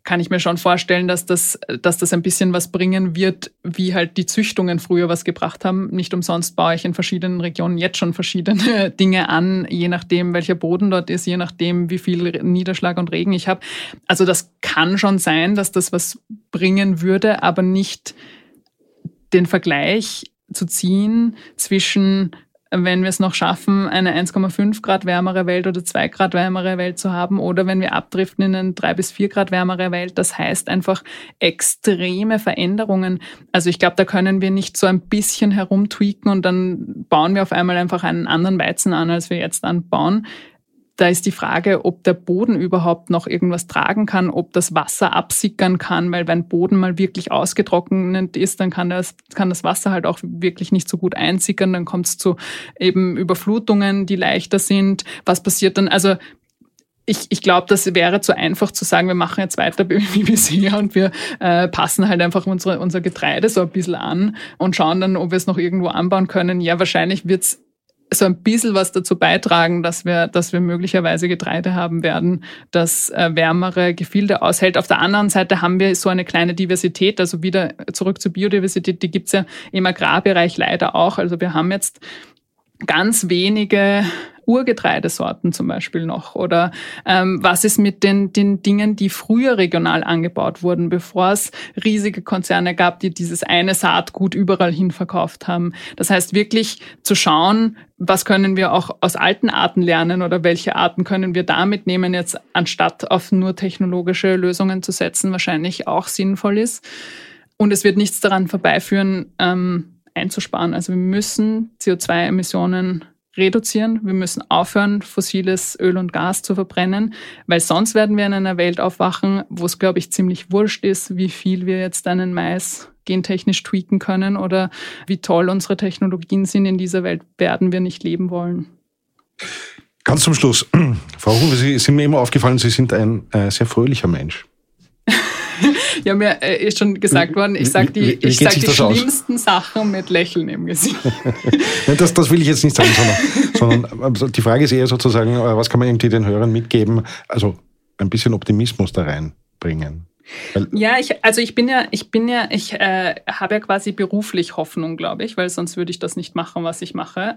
S4: kann ich mir schon vorstellen, dass das, dass das ein bisschen was bringen wird, wie halt die Züchtungen früher was gebracht haben. Nicht umsonst baue ich in verschiedenen Regionen jetzt schon verschiedene Dinge an, je nachdem, welcher Boden dort ist, je nachdem, wie viel Niederschlag und Regen ich habe. Also das kann schon sein, dass das was bringen würde, aber nicht den Vergleich zu ziehen zwischen wenn wir es noch schaffen, eine 1,5 Grad wärmere Welt oder 2 Grad wärmere Welt zu haben oder wenn wir abdriften in eine 3 bis 4 Grad wärmere Welt. Das heißt einfach extreme Veränderungen. Also ich glaube, da können wir nicht so ein bisschen herumtweaken und dann bauen wir auf einmal einfach einen anderen Weizen an, als wir jetzt anbauen. Da ist die Frage, ob der Boden überhaupt noch irgendwas tragen kann, ob das Wasser absickern kann, weil wenn Boden mal wirklich ausgetrocknet ist, dann kann das, kann das Wasser halt auch wirklich nicht so gut einsickern. Dann kommt es zu eben Überflutungen, die leichter sind. Was passiert dann? Also ich, ich glaube, das wäre zu einfach zu sagen, wir machen jetzt weiter wie bisher und wir äh, passen halt einfach unsere, unser Getreide so ein bisschen an und schauen dann, ob wir es noch irgendwo anbauen können. Ja, wahrscheinlich wird's so ein bisschen was dazu beitragen, dass wir, dass wir möglicherweise Getreide haben werden, das äh, wärmere Gefilde aushält. Auf der anderen Seite haben wir so eine kleine Diversität, also wieder zurück zur Biodiversität, die gibt's ja im Agrarbereich leider auch. Also wir haben jetzt ganz wenige Urgetreidesorten zum Beispiel noch? Oder ähm, was ist mit den, den Dingen, die früher regional angebaut wurden, bevor es riesige Konzerne gab, die dieses eine Saatgut überall hin verkauft haben? Das heißt wirklich zu schauen, was können wir auch aus alten Arten lernen oder welche Arten können wir da mitnehmen, jetzt anstatt auf nur technologische Lösungen zu setzen, wahrscheinlich auch sinnvoll ist. Und es wird nichts daran vorbeiführen, ähm, einzusparen. Also wir müssen CO2-Emissionen reduzieren. Wir müssen aufhören, fossiles Öl und Gas zu verbrennen, weil sonst werden wir in einer Welt aufwachen, wo es, glaube ich, ziemlich wurscht ist, wie viel wir jetzt einen Mais gentechnisch tweaken können oder wie toll unsere Technologien sind. In dieser Welt werden wir nicht leben wollen.
S3: Ganz zum Schluss, Frau Huber, Sie sind mir immer aufgefallen, Sie sind ein äh, sehr fröhlicher Mensch.
S4: ja, mir äh, ist schon gesagt worden, ich sage die, wie, wie ich sag die schlimmsten aus? Sachen mit Lächeln im Gesicht.
S3: das, das will ich jetzt nicht sagen, sondern, sondern also die Frage ist eher sozusagen, äh, was kann man irgendwie den Hörern mitgeben? Also ein bisschen Optimismus da reinbringen.
S4: Ja, ich, also ich bin ja, ich bin ja, ich äh, habe ja quasi beruflich Hoffnung, glaube ich, weil sonst würde ich das nicht machen, was ich mache.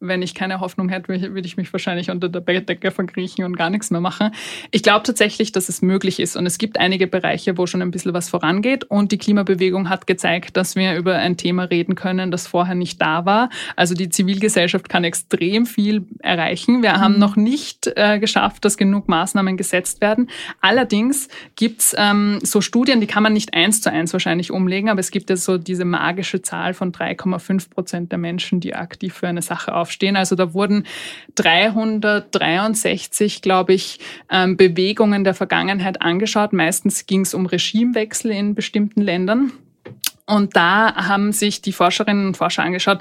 S4: Wenn ich keine Hoffnung hätte, würde ich, mich wahrscheinlich unter der Bettdecke verkriechen und gar nichts mehr machen. Ich glaube tatsächlich, dass es möglich ist und es gibt einige Bereiche, wo schon ein bisschen was vorangeht und die Klimabewegung hat gezeigt, dass wir über ein Thema reden können, das vorher nicht da war. Also die Zivilgesellschaft kann extrem viel erreichen. Wir mhm. haben noch nicht äh, geschafft, dass genug Maßnahmen gesetzt werden. Allerdings gibt's ähm, so Studien, die kann man nicht eins zu eins wahrscheinlich umlegen, aber es gibt ja so diese magische Zahl von 3,5 Prozent der Menschen, die aktiv für eine Sache aufstehen. Also da wurden 363, glaube ich, ähm, Bewegungen der Vergangenheit angeschaut. Meistens ging es um Regimewechsel in bestimmten Ländern. Und da haben sich die Forscherinnen und Forscher angeschaut,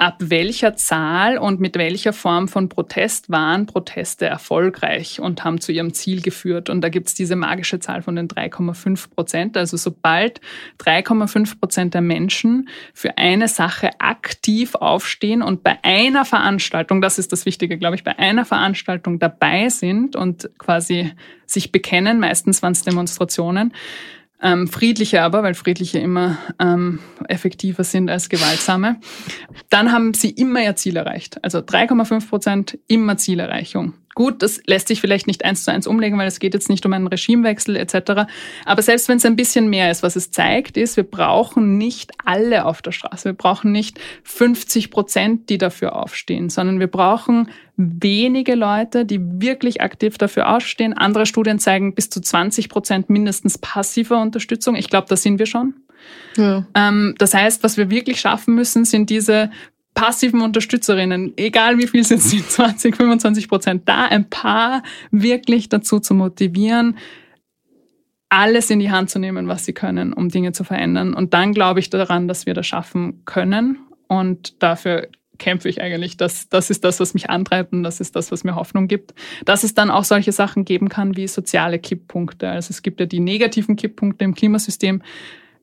S4: ab welcher Zahl und mit welcher Form von Protest waren Proteste erfolgreich und haben zu ihrem Ziel geführt. Und da gibt es diese magische Zahl von den 3,5 Prozent. Also sobald 3,5 Prozent der Menschen für eine Sache aktiv aufstehen und bei einer Veranstaltung, das ist das Wichtige, glaube ich, bei einer Veranstaltung dabei sind und quasi sich bekennen, meistens waren es Demonstrationen, ähm, friedliche aber, weil friedliche immer ähm, effektiver sind als gewaltsame, dann haben sie immer ihr Ziel erreicht. Also 3,5 Prozent immer Zielerreichung. Gut, das lässt sich vielleicht nicht eins zu eins umlegen, weil es geht jetzt nicht um einen Regimewechsel etc. Aber selbst wenn es ein bisschen mehr ist, was es zeigt, ist, wir brauchen nicht alle auf der Straße. Wir brauchen nicht 50 Prozent, die dafür aufstehen, sondern wir brauchen wenige Leute, die wirklich aktiv dafür ausstehen. Andere Studien zeigen bis zu 20 Prozent mindestens passiver Unterstützung. Ich glaube, da sind wir schon. Ja. Ähm, das heißt, was wir wirklich schaffen müssen, sind diese passiven Unterstützerinnen, egal wie viel sind sie, 20, 25 Prozent, da ein paar wirklich dazu zu motivieren, alles in die Hand zu nehmen, was sie können, um Dinge zu verändern. Und dann glaube ich daran, dass wir das schaffen können. Und dafür kämpfe ich eigentlich. Das, das ist das, was mich antreibt und das ist das, was mir Hoffnung gibt. Dass es dann auch solche Sachen geben kann wie soziale Kipppunkte. Also es gibt ja die negativen Kipppunkte im Klimasystem,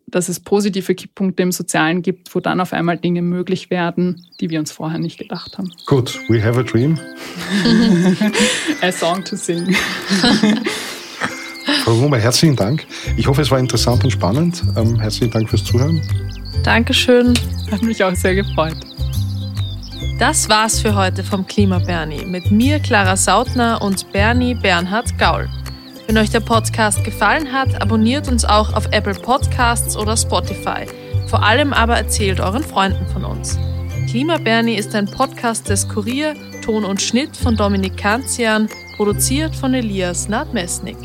S4: dass es positive Kipppunkte im Sozialen gibt, wo dann auf einmal Dinge möglich werden, die wir uns vorher nicht gedacht haben.
S3: Gut, we have a dream.
S4: a song to sing.
S3: Frau Rummer, herzlichen Dank. Ich hoffe, es war interessant und spannend. Ähm, herzlichen Dank fürs Zuhören.
S2: Dankeschön.
S4: Hat mich auch sehr gefreut.
S2: Das war's für heute vom Klima Bernie mit mir, Clara Sautner und Bernie Bernhard Gaul. Wenn euch der Podcast gefallen hat, abonniert uns auch auf Apple Podcasts oder Spotify. Vor allem aber erzählt euren Freunden von uns. Klima Bernie ist ein Podcast des Kurier, Ton und Schnitt von Dominik Kanzian, produziert von Elias Nadmesnik.